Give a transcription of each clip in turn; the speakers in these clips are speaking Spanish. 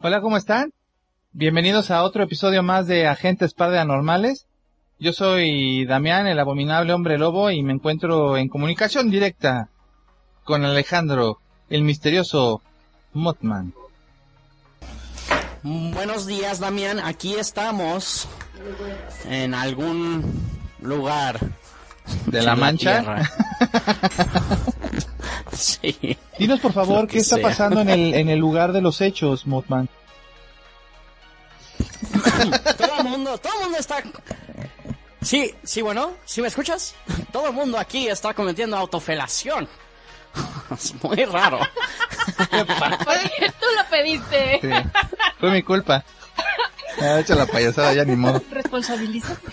Hola, ¿cómo están? Bienvenidos a otro episodio más de Agentes Paranormales. Yo soy Damián, el abominable hombre lobo, y me encuentro en comunicación directa con Alejandro, el misterioso Mothman. Buenos días, Damián. Aquí estamos en algún lugar ¿De la mancha? sí. Dinos por favor, ¿qué está sea. pasando en el, en el lugar de los hechos, Mothman? Todo el mundo, todo el mundo está. Sí, sí, bueno, ¿sí me escuchas? Todo el mundo aquí está cometiendo autofelación. Es muy raro. Oye, tú lo pediste. Sí, fue mi culpa. Me ha hecho la payasada, ya ni modo. Responsabilízate.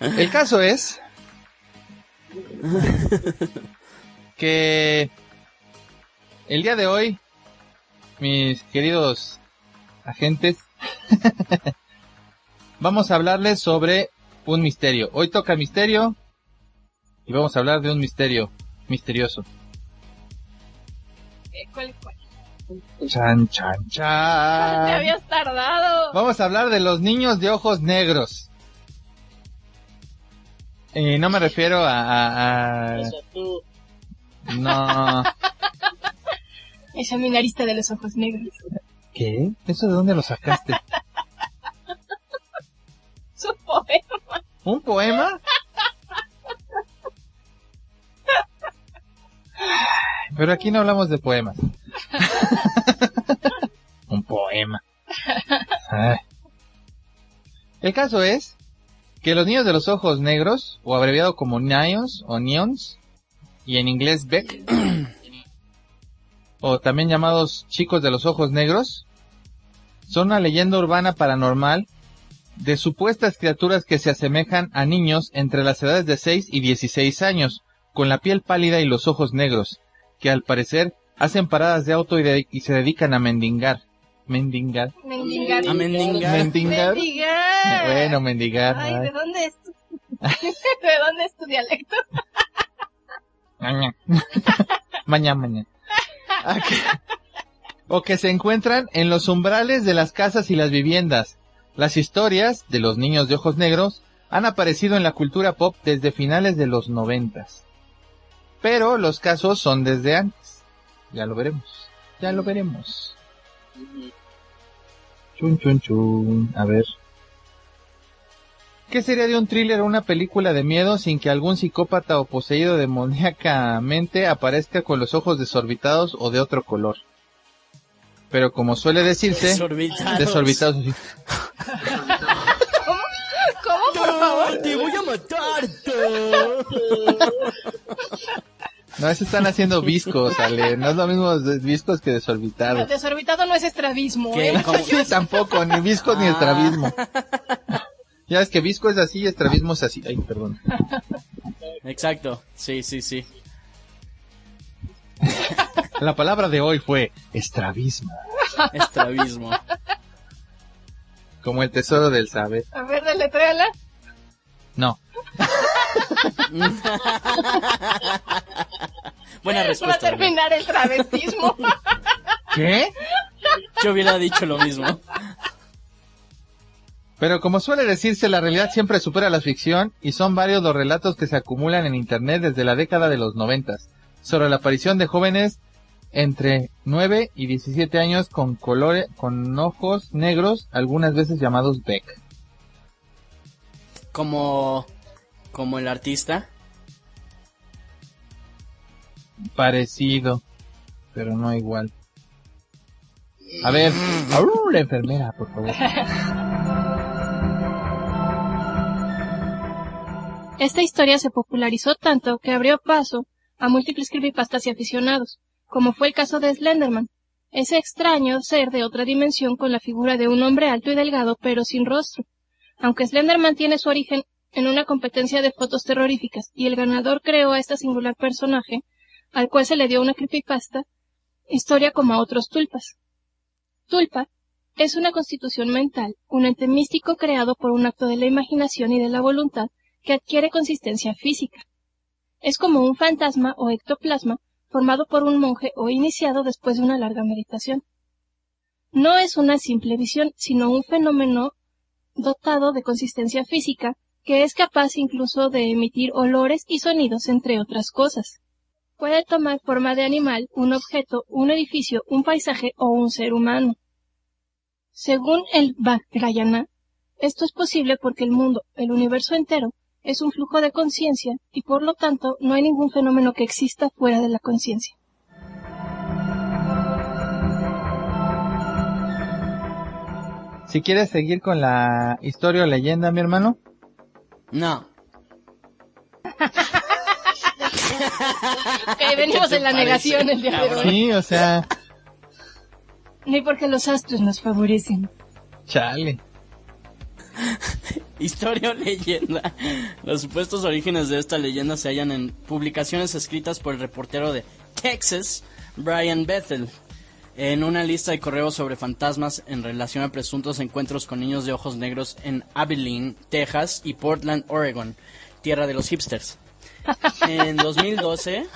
El caso es que el día de hoy, mis queridos agentes, vamos a hablarles sobre un misterio. Hoy toca misterio y vamos a hablar de un misterio misterioso. Eh, ¿Cuál, cuál? Chan, chan, Te chan. habías tardado. Vamos a hablar de los niños de ojos negros. Y no me refiero a... a- a- No. El seminarista de los ojos negros. ¿Qué? ¿Eso de dónde lo sacaste? Su poema. ¿Un poema? Pero aquí no hablamos de poemas. Un poema. Ay. El caso es que los niños de los ojos negros, o abreviado como Nions o Neons, y en inglés Beck, o también llamados chicos de los ojos negros, son una leyenda urbana paranormal de supuestas criaturas que se asemejan a niños entre las edades de 6 y 16 años, con la piel pálida y los ojos negros, que al parecer hacen paradas de auto y, de- y se dedican a mendigar. Mendigar. Mendigar. A mendigar. Mendigar. Mendigar. Bueno, mendigar. Ay, ay. ¿de dónde es tu... ¿De dónde es tu dialecto? Maña. Maña, maña. Ah, que- O que se encuentran en los umbrales de las casas y las viviendas. Las historias de los niños de ojos negros han aparecido en la cultura pop desde finales de los noventas. Pero los casos son desde antes. Ya lo veremos. Ya lo veremos. Chun chun chun. A ver. ¿Qué sería de un thriller o una película de miedo sin que algún psicópata o poseído demoníacamente aparezca con los ojos desorbitados o de otro color? Pero como suele decirse, Desorbitados. desorbitados. sí. ¿Cómo, por favor? ¡Te voy a matar! No, eso están haciendo viscos, Ale. No es lo mismo viscos que desorbitados. Desorbitado no es estrabismo, ¿Qué? ¿eh? ¿Cómo? Sí, tampoco, ni viscos ni Ah. estrabismo. Ya es que visco es así y estrabismo es así. Ay, perdón. Exacto, sí, sí, sí. La palabra de hoy fue estrabismo. Estrabismo. Como el tesoro del saber. A ver, deletréala. No. Buena respuesta. Terminar el travestismo. ¿Qué? Yo hubiera dicho lo mismo. Pero como suele decirse, la realidad siempre supera la ficción y son varios los relatos que se acumulan en Internet desde la década de los noventas sobre la aparición de jóvenes entre 9 y 17 años con colores, con ojos negros, algunas veces llamados Beck. Como, como el artista. Parecido, pero no igual. A ver, la enfermera, por favor. Esta historia se popularizó tanto que abrió paso a múltiples creepypastas y aficionados, como fue el caso de Slenderman, ese extraño ser de otra dimensión con la figura de un hombre alto y delgado pero sin rostro. Aunque Slenderman tiene su origen en una competencia de fotos terroríficas y el ganador creó a este singular personaje, al cual se le dio una creepypasta, historia como a otros tulpas. Tulpa es una constitución mental, un ente místico creado por un acto de la imaginación y de la voluntad que adquiere consistencia física. Es como un fantasma o ectoplasma formado por un monje o iniciado después de una larga meditación. No es una simple visión, sino un fenómeno dotado de consistencia física que es capaz incluso de emitir olores y sonidos, entre otras cosas. Puede tomar forma de animal, un objeto, un edificio, un paisaje o un ser humano. Según el Vajrayana, esto es posible porque el mundo, el universo entero, es un flujo de conciencia y por lo tanto no hay ningún fenómeno que exista fuera de la conciencia. Si quieres seguir con la historia o leyenda, mi hermano. No. Venimos en la parece, negación el día de hoy. Sí, o sea, Ni porque los astros nos favorecen. chale. Historia o leyenda. Los supuestos orígenes de esta leyenda se hallan en publicaciones escritas por el reportero de Texas, Brian Bethel, en una lista de correos sobre fantasmas en relación a presuntos encuentros con niños de ojos negros en Abilene, Texas y Portland, Oregon, tierra de los hipsters. En 2012,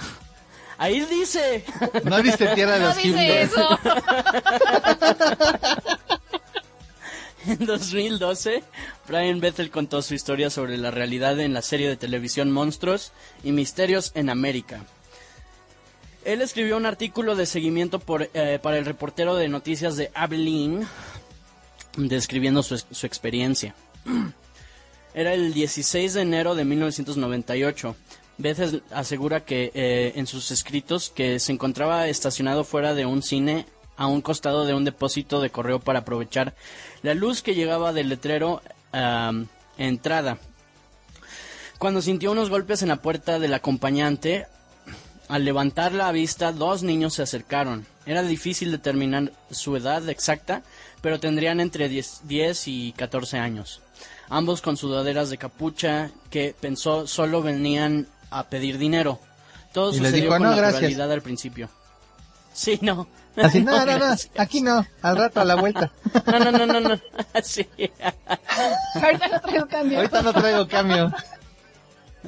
ahí dice, No dice tierra de No los dice eso. En 2012, Brian Bethel contó su historia sobre la realidad en la serie de televisión Monstruos y Misterios en América. Él escribió un artículo de seguimiento por, eh, para el reportero de noticias de Abilene, describiendo su, su experiencia. Era el 16 de enero de 1998. Bethel asegura que eh, en sus escritos que se encontraba estacionado fuera de un cine a un costado de un depósito de correo para aprovechar la luz que llegaba del letrero am, entrada. Cuando sintió unos golpes en la puerta del acompañante, al levantar la vista, dos niños se acercaron. Era difícil determinar su edad exacta, pero tendrían entre 10, 10 y 14 años. Ambos con sudaderas de capucha que pensó solo venían a pedir dinero. Todo Y les sucedió dijo, con "No, gracias". naturalidad al principio. Sí, no. Así, no, no, no, gracias. aquí no, al rato a la vuelta. No, no, no, no, no. Sí. Ahorita no traigo cambio. Ahorita no traigo cambio.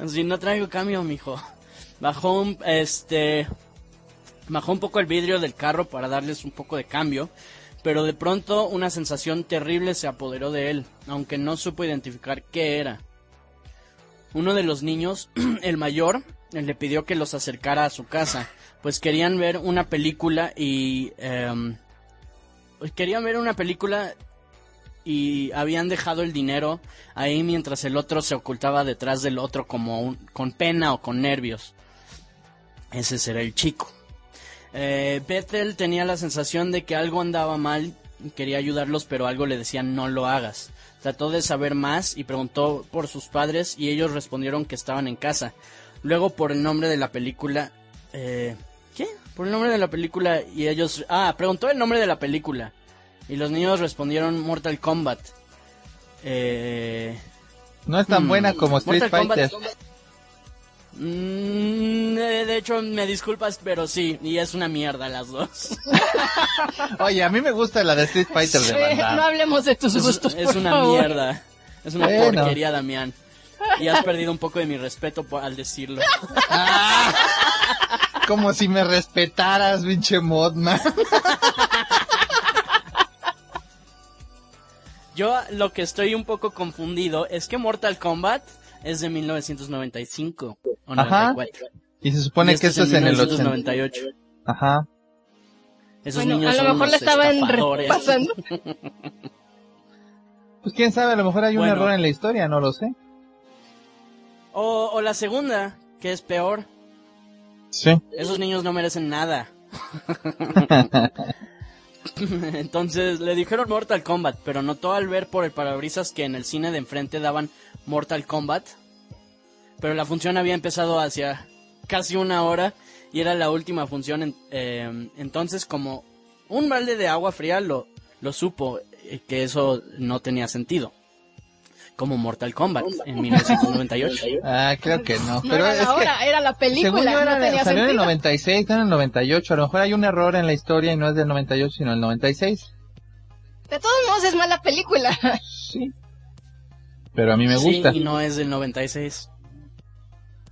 Sí, no traigo cambio, mijo. Bajó un, este, bajó un poco el vidrio del carro para darles un poco de cambio, pero de pronto una sensación terrible se apoderó de él, aunque no supo identificar qué era. Uno de los niños, el mayor, le pidió que los acercara a su casa, pues querían ver una película y em, pues querían ver una película y habían dejado el dinero ahí mientras el otro se ocultaba detrás del otro como con pena o con nervios. Ese será el chico. Eh, Bethel tenía la sensación de que algo andaba mal, quería ayudarlos, pero algo le decía no lo hagas. Trató de saber más y preguntó por sus padres y ellos respondieron que estaban en casa. Luego por el nombre de la película... Eh, ¿Qué? Por el nombre de la película y ellos... Ah, preguntó el nombre de la película. Y los niños respondieron Mortal Kombat. Eh, No es tan Hmm. buena como Street Mortal Kombat- Fighter. Mm, eh, de hecho, me disculpas, pero sí, y es una mierda las dos. Oye, a mí me gusta la de Street Fighter de Van no hablemos de tus es gustos, es por una favor. mierda. Es una Bueno. porquería, Damián. Y has perdido un poco de mi respeto por- al decirlo. Ah, como si me respetaras, pinche Modman. Yo lo que estoy un poco confundido es que Mortal Kombat es de 1995 o Ajá. 94. Y se supone Y que esto es en el 80. 1998. Ajá. Esos Bueno, niños a lo son mejor le estaban repasando. Pues quién sabe, a lo mejor hay un Bueno. error en la historia, no lo sé. O, o la segunda, que es peor. Sí. Esos niños no merecen nada. Entonces le dijeron Mortal Kombat, pero notó al ver por el parabrisas que en el cine de enfrente daban Mortal Kombat. Pero la función había empezado hacia casi una hora y era la última función. en- eh, entonces, como un balde de agua fría, lo, lo supo eh, que eso no tenía sentido. Como Mortal Kombat en 1998. Ah, creo que no. No Pero era es la que, hora, era la según película, yo, no era, tenía salió en el sentido. 96, no en el 98. A lo mejor hay un error en la historia y no es del 98, sino el 96. De todos modos es mala película. Sí. Pero a mí me Sí, gusta. y no es del 96.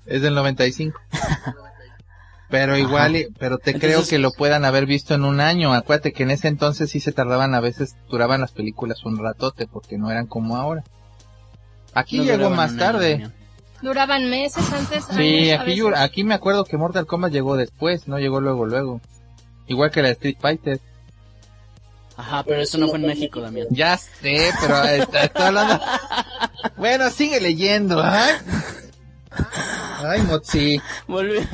Es del 95. Pero igual, pero te creo que lo puedan haber visto en un año. Acuérdate que en ese entonces sí se tardaban, a veces duraban las películas un ratote porque no eran como ahora. Aquí No llegó más tarde. Duraban meses antes. Sí, años, aquí, yo- aquí me acuerdo que Mortal Kombat llegó después, no llegó luego, luego. Igual que la de Street Fighter. Ajá, pero eso no fue en México, Damián. Ya sé, pero está- estoy hablando. Bueno, sigue leyendo. Ay, Ay Motzi. Volvió...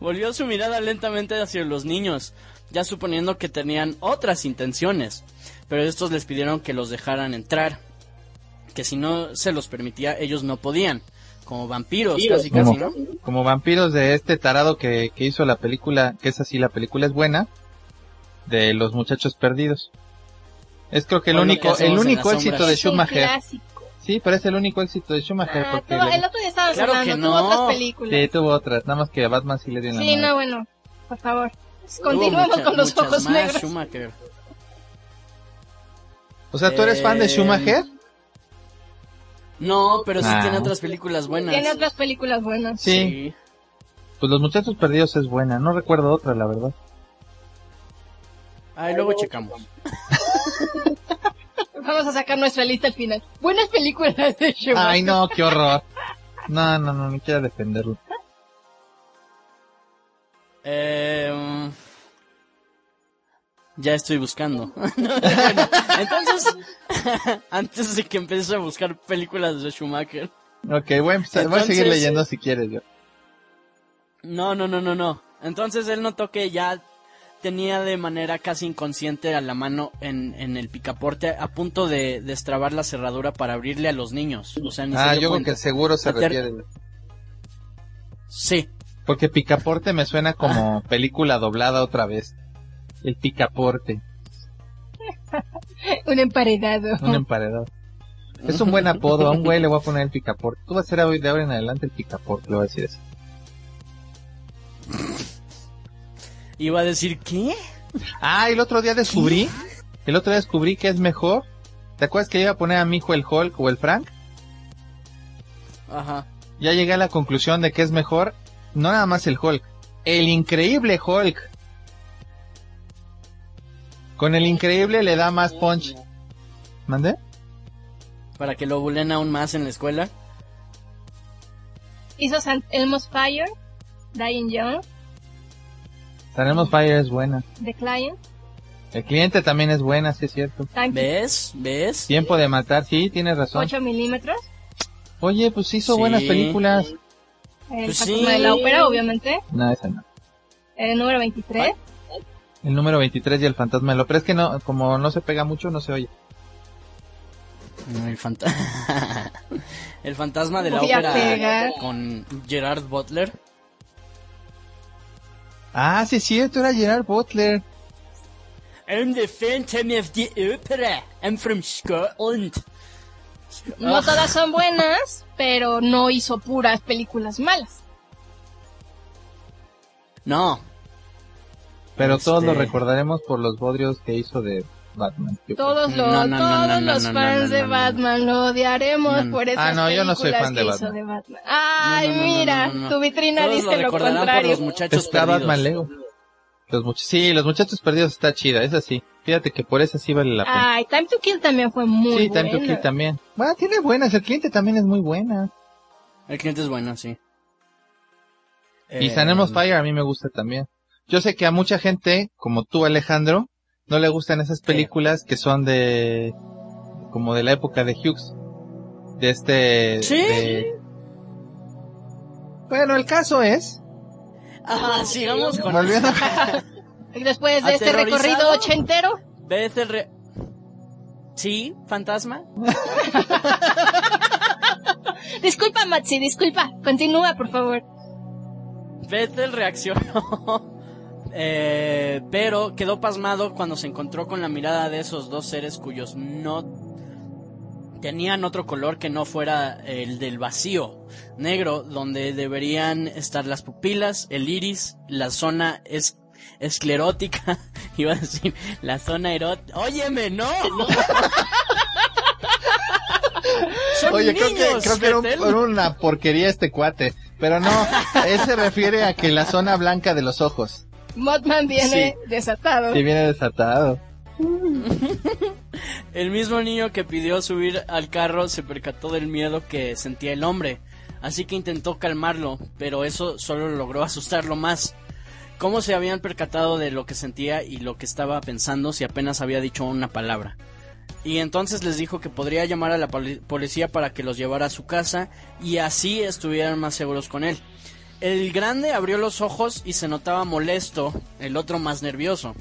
Volvió su mirada lentamente hacia los niños, ya suponiendo que tenían otras intenciones, pero estos les pidieron que los dejaran entrar, que si no se los permitía ellos no podían, como vampiros casi casi, Como, ¿no? como vampiros de este tarado que, que hizo la película, que es así, la película es buena, de los muchachos perdidos. Es creo que el O lo que único, hacemos el único éxito sombras. de Schumacher. Sí, pero es el único éxito de Schumacher Ah, porque tuvo- el otro día estábamos Claro hablando, que tuvo no. otras películas. sí, tuvo otras, nada más que a Batman sí le dio en la Sí, madre. no, bueno, por favor. Tuvo Continuemos mucha- con los ojos más, negros. Schumacher. O sea, ¿tú eres fan de Eh, Schumacher? No, pero sí Ah. tiene otras películas buenas. Tiene otras películas buenas. Sí. Pues Los Muchachos Perdidos es buena, no recuerdo otra, la verdad. Ahí luego checamos. Vamos a sacar nuestra lista al final. Buenas películas de Schumacher. Ay, no, qué horror. No, no, no, no quiero defenderlo. Eh, mm, ya estoy buscando. Bueno, entonces, antes de que empieces a buscar películas de Schumacher. Ok, voy a, empezar- voy a seguir leyendo si quieres yo. No, no, no, no, no. Entonces él notó que ya tenía de manera casi inconsciente a la mano en, en el picaporte a punto de destrabar la cerradura para abrirle a los niños. O sea, ni Ah, yo creo que seguro se refiere. Sí. Porque Picaporte me suena como película doblada otra vez. El Picaporte, Un emparedado. un emparedado. Es un buen apodo, a un güey le voy a poner el Picaporte. Tú vas a ser hoy de ahora en adelante el Picaporte, le voy a decir eso. Iba a decir, ¿qué? Ah, el otro día descubrí, el otro día descubrí que es mejor. ¿Te acuerdas que iba a poner a mi hijo el Hulk o el Frank? Ajá. Ya llegué a la conclusión de que es mejor, no nada más el Hulk, el increíble Hulk. Con el increíble le da más punch. ¿Mande? Para que lo bulen aún más en la escuela. Hizo San Elmo's Fire, Dying Young, Tenemos Fire es buena. The Client, El cliente también es buena, sí es cierto. Time ¿Ves? ¿Ves? Tiempo de matar, sí, tienes razón. 8 milímetros, Oye, pues hizo Sí. buenas películas. El Pues fantasma sí. de la ópera, obviamente, No, esa no. el número 23, El número 23 y el fantasma de lo, pero es que no, como no se pega mucho, no se oye. El, fanta- el fantasma de la Voy ópera con Gerard Butler. Ah, sí es cierto, era Gerard Butler. I'm the Phantom of the Opera. I'm from Scotland. no Ah. todas son buenas, pero no hizo puras películas malas. No, Pero todos lo Este- recordaremos por los bodrios que hizo de Batman. Todos, lo, No, no, no, todos no, los fans de. Batman lo odiaremos No. por esas Ah, no, yo no soy fan de Batman. de Batman. Ay, No, no, no, mira, no, no, no. tu vitrina Todos dice lo lo por contrario. los muchachos Está perdidos. Batman Lego. Los much sí, Los Muchachos Perdidos está chida, es así. Fíjate que por eso sí vale la pena. Ay, Time to Kill también fue muy sí, buena. Time to Kill también. Bueno, tiene buenas, el cliente también es muy buena. El cliente es bueno, sí. Y Eh, Sanemos Fire a mí me gusta también. Yo sé que a mucha gente, como tú Alejandro, no le gustan esas películas que son de, como de la época de Hughes. De este, ¿Sí? de- Bueno, el caso es, Ah, sigamos con volviendo, Y Después de este recorrido ochentero, ¿Ves el re... Sí, fantasma. disculpa Matsi, disculpa, continúa por favor. Bethel reaccionó, eh, pero quedó pasmado cuando se encontró con la mirada de esos dos seres cuyos no tenían otro color que no fuera el del vacío negro, donde deberían estar las pupilas, el iris, la zona es esclerótica, iba a decir, la zona erótica. Óyeme, no. Son oye, creo que, niños, creo que era, un- Bethel. era una porquería este cuate. Pero no, él se refiere a que la zona blanca de los ojos. Mothman viene desatado. Sí viene desatado. El mismo niño que pidió subir al carro se percató del miedo que sentía el hombre, así que intentó calmarlo, pero eso solo logró asustarlo más. ¿Cómo se habían percatado de lo que sentía y lo que estaba pensando si apenas había dicho una palabra? Y entonces les dijo que podría llamar a la poli- policía para que los llevara a su casa y así estuvieran más seguros con él. El grande abrió los ojos y se notaba molesto, el otro más nervioso.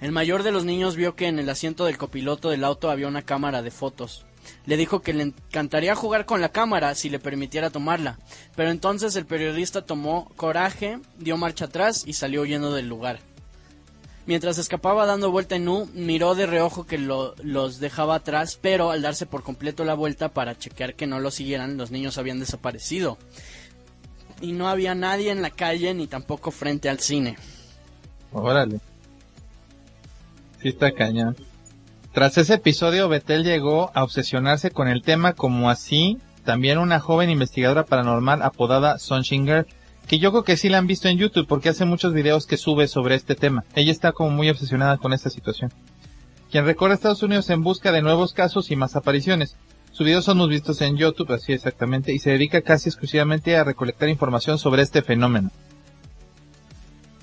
El mayor de los niños vio que en el asiento del copiloto del auto había una cámara de fotos. Le dijo que le encantaría jugar con la cámara si le permitiera tomarla, pero entonces el periodista tomó coraje, dio marcha atrás y salió huyendo del lugar. Mientras escapaba dando vuelta en U, miró de reojo que lo- los dejaba atrás, pero al darse por completo la vuelta para chequear que no lo siguieran, los niños habían desaparecido. Y no había nadie en la calle ni tampoco frente al cine. Órale. Sí está cañón. Tras ese episodio, Betel llegó a obsesionarse con el tema como así también una joven investigadora paranormal apodada Sunshine Girl, que yo creo que sí la han visto en YouTube porque hace muchos videos que sube sobre este tema. Ella está como muy obsesionada con esta situación. Quien recorre Estados Unidos en busca de nuevos casos y más apariciones. Sus videos son muy vistos en YouTube, así exactamente, y se dedica casi exclusivamente a recolectar información sobre este fenómeno.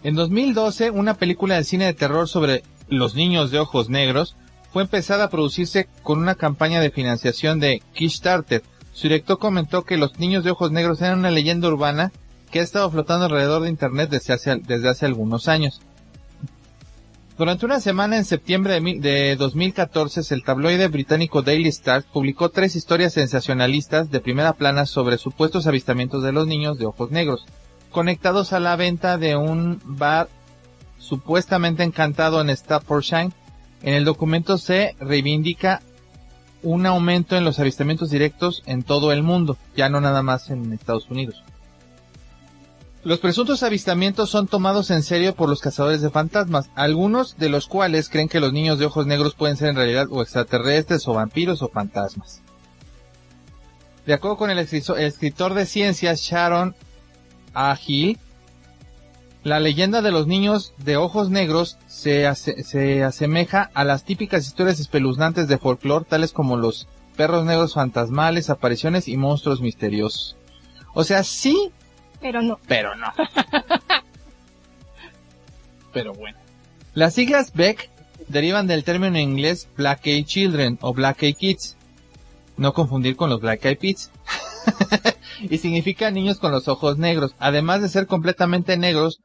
En 2012, una película de cine de terror sobre los niños de ojos negros fue empezada a producirse con una campaña de financiación de Kickstarter. Su director comentó que los niños de ojos negros eran una leyenda urbana que ha estado flotando alrededor de Internet desde hace, desde hace algunos años. Durante una semana en septiembre de, mil- de 2014, el tabloide británico Daily Star publicó tres historias sensacionalistas de primera plana sobre supuestos avistamientos de los niños de ojos negros, conectados a la venta de un bar supuestamente encantado en Staffordshire. En el documento se reivindica un aumento en los avistamientos directos en todo el mundo, ya no nada más en Estados Unidos. Los presuntos avistamientos son tomados en serio por los cazadores de fantasmas, algunos de los cuales creen que los niños de ojos negros pueden ser en realidad o extraterrestres o vampiros o fantasmas. De acuerdo con el escritor de ciencias Sharon A. Hill, la leyenda de los niños de ojos negros se asemeja a las típicas historias espeluznantes de folclore tales como los perros negros fantasmales, apariciones y monstruos misteriosos. O sea, sí, Pero no. pero no. pero bueno. Las siglas Beck derivan del término en inglés Black Eyed Children o Black Eyed Kids. No confundir con los Black Eyed Peas. y significa niños con los ojos negros. Además de ser completamente negros,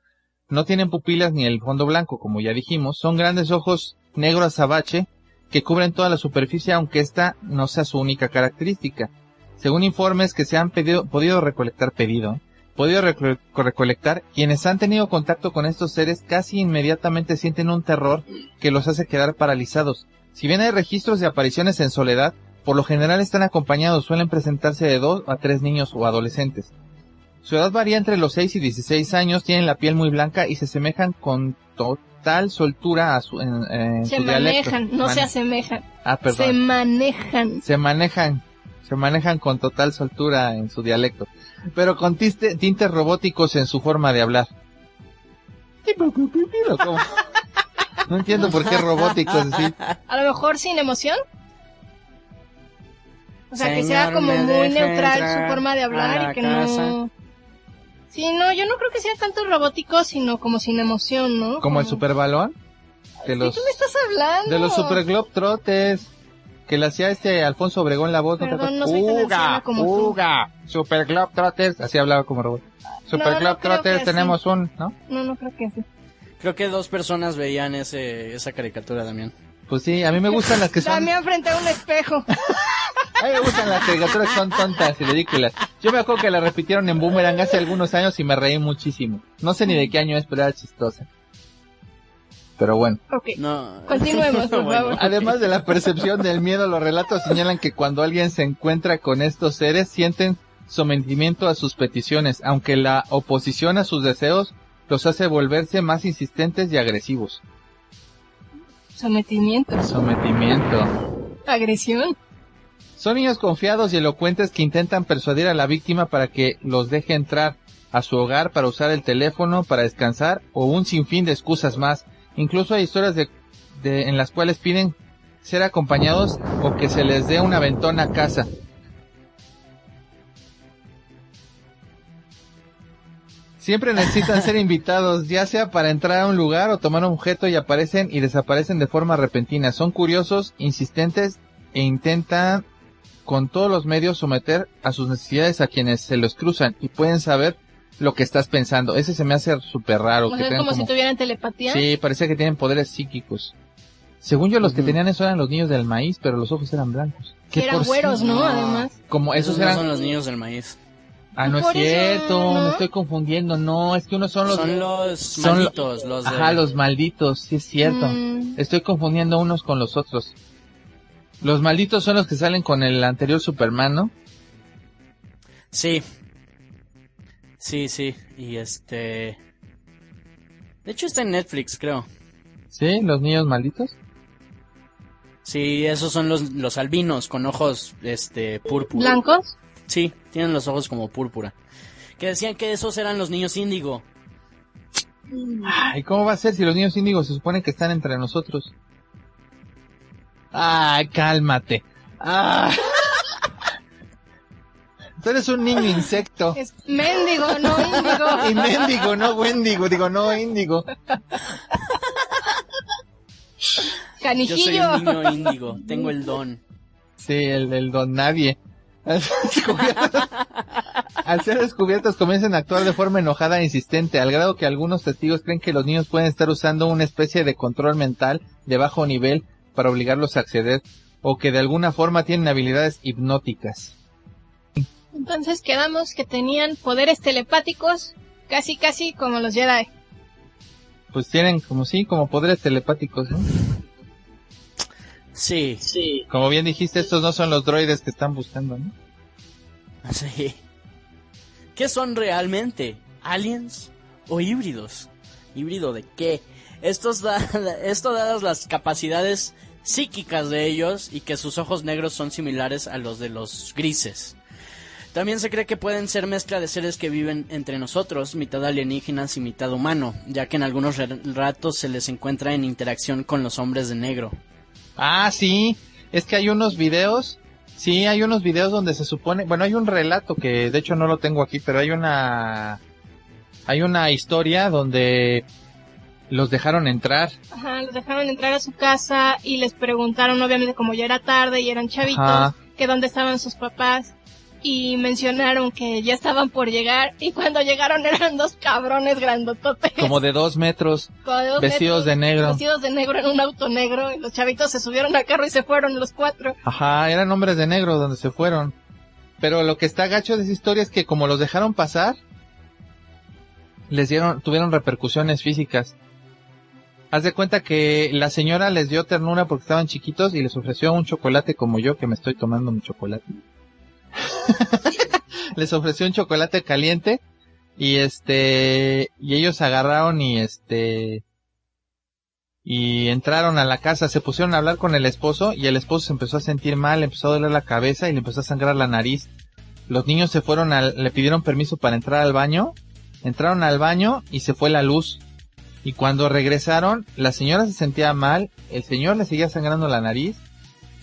no tienen pupilas ni el fondo blanco, como ya dijimos. Son grandes ojos negro azabache que cubren toda la superficie, aunque esta no sea su única característica. Según informes que se han pedido- podido recolectar pedido, ¿eh? Podido reco- recolectar, quienes han tenido contacto con estos seres casi inmediatamente sienten un terror que los hace quedar paralizados. Si bien hay registros de apariciones en soledad, por lo general están acompañados, suelen presentarse de dos a tres niños o adolescentes. Su edad varía entre los 6 y 16 años, tienen la piel muy blanca y se asemejan con total soltura a su, en, en Se su dialecto. manejan, no se asemejan. Ah, Se perdón. manejan. Se manejan, se manejan con total soltura en su dialecto, pero con tiste- tintes robóticos en su forma de hablar. ¿Cómo? No entiendo por qué robóticos así. A lo mejor sin emoción. O sea, que sea como ¿me muy neutral su forma de hablar la y que casa? no... Sí, no, yo no creo que sea tanto robótico, sino como sin emoción, ¿no? Como el superbalón. De ¿De los, qué me estás hablando? de los super globetrotters. Que le hacía este Alfonso Obregón la voz. ¿no te Perdón, acuerdas? no tan Uga, como tú. Uga, super globetrotters. Así hablaba como robot. Super No, no globetrotters creo que tenemos un, ¿no? No, no creo que sí. Creo que dos personas veían ese, esa caricatura también. Pues sí, a mí me gustan las que son... Damián frente a un espejo. A mí me gustan las caricaturas que son tontas y ridículas. Yo me acuerdo que la repitieron en Boomerang hace algunos años y me reí muchísimo. No sé ni de qué año es, pero era chistosa. Pero bueno. Ok. No. Continuemos, por favor. Además de la percepción del miedo, los relatos señalan que cuando alguien se encuentra con estos seres, sienten sometimiento a sus peticiones, aunque la oposición a sus deseos los hace volverse más insistentes y agresivos. Sometimiento. Sometimiento. Agresión. Son niños confiados y elocuentes que intentan persuadir a la víctima para que los deje entrar a su hogar para usar el teléfono, para descansar o un sinfín de excusas más. Incluso hay historias de, de- en las cuales piden ser acompañados o que se les dé un aventón a casa. Siempre necesitan ser invitados, ya sea para entrar a un lugar o tomar un objeto y aparecen y desaparecen de forma repentina. Son curiosos, insistentes e intentan con todos los medios someter a sus necesidades a quienes se los cruzan y pueden saber lo que estás pensando. Ese se me hace súper raro. O que sea, como, si tuvieran telepatía. Sí, parecía que tienen poderes psíquicos. Según yo, los que tenían eso eran los niños del maíz, pero los ojos eran blancos. Que eran por güeros, sí- ¿no? No. Además. Como esos eran... son los niños del maíz. Ah, no es eso, cierto, ¿no? me estoy confundiendo. No, es que unos son los... Son los son lo- malditos, los de... Ajá, los malditos, sí es cierto. Mm, Estoy confundiendo unos con los otros. Los malditos son los que salen con el anterior Superman, ¿no? Sí. Sí, sí. Y este... De hecho está en Netflix, creo. Sí, los niños malditos. Sí, esos son los, los albinos con ojos, este, púrpura. ¿Blancos? Sí, tienen los ojos como púrpura. Que decían que esos eran los niños índigo. Ay, ¿cómo va a ser si los niños índigos se supone que están entre nosotros? Ay, cálmate. Ah. Tú eres un niño insecto. Es mendigo, no índigo. Y mendigo, no wendigo, digo, no índigo. Yo soy Canijillo. un niño índigo, tengo el don. Sí, el, el don nadie. Al ser descubiertos- Al ser descubiertos comienzan a actuar de forma enojada e insistente, al grado que algunos testigos creen que los niños pueden estar usando una especie de control mental de bajo nivel para obligarlos a acceder, o que de alguna forma tienen habilidades hipnóticas. Entonces quedamos que tenían poderes telepáticos, casi casi como los Jedi. Pues tienen como sí, como poderes telepáticos, ¿no? Sí, Como bien dijiste, estos no son los droides que están buscando, ¿no? sí. ¿Qué son realmente? ¿Aliens o híbridos? ¿Híbrido de qué? Estos da- esto dadas las capacidades psíquicas de ellos y que sus ojos negros son similares a los de los grises. También se cree que pueden ser mezcla de seres que viven entre nosotros, mitad alienígenas y mitad humano, ya que en algunos ratos se les encuentra en interacción con los hombres de negro. Ah, sí, es que hay unos videos, sí, hay unos videos donde se supone, bueno, hay un relato que de hecho no lo tengo aquí, pero hay una, hay una historia donde los dejaron entrar. Ajá, los dejaron entrar a su casa y les preguntaron, obviamente como ya era tarde y eran chavitos, Ajá. que dónde estaban sus papás. Y mencionaron que ya estaban por llegar y cuando llegaron eran dos cabrones grandototes. Como de dos metros, como de dos vestidos de negro. Vestidos de negro en un auto negro y los chavitos se subieron al carro y se fueron los cuatro. Ajá, eran hombres de negro donde se fueron. Pero lo que está gacho de esa historia es que como los dejaron pasar, les dieron, tuvieron repercusiones físicas. Haz de cuenta que la señora les dio ternura porque estaban chiquitos y les ofreció un chocolate como yo que me estoy tomando mi chocolate. les ofreció un chocolate caliente y este, y ellos agarraron y este, y entraron a la casa, se pusieron a hablar con el esposo y el esposo se empezó a sentir mal, empezó a doler la cabeza y le empezó a sangrar la nariz. Los niños se fueron al, le pidieron permiso para entrar al baño, entraron al baño y se fue la luz. Y cuando regresaron, la señora se sentía mal, el señor le seguía sangrando la nariz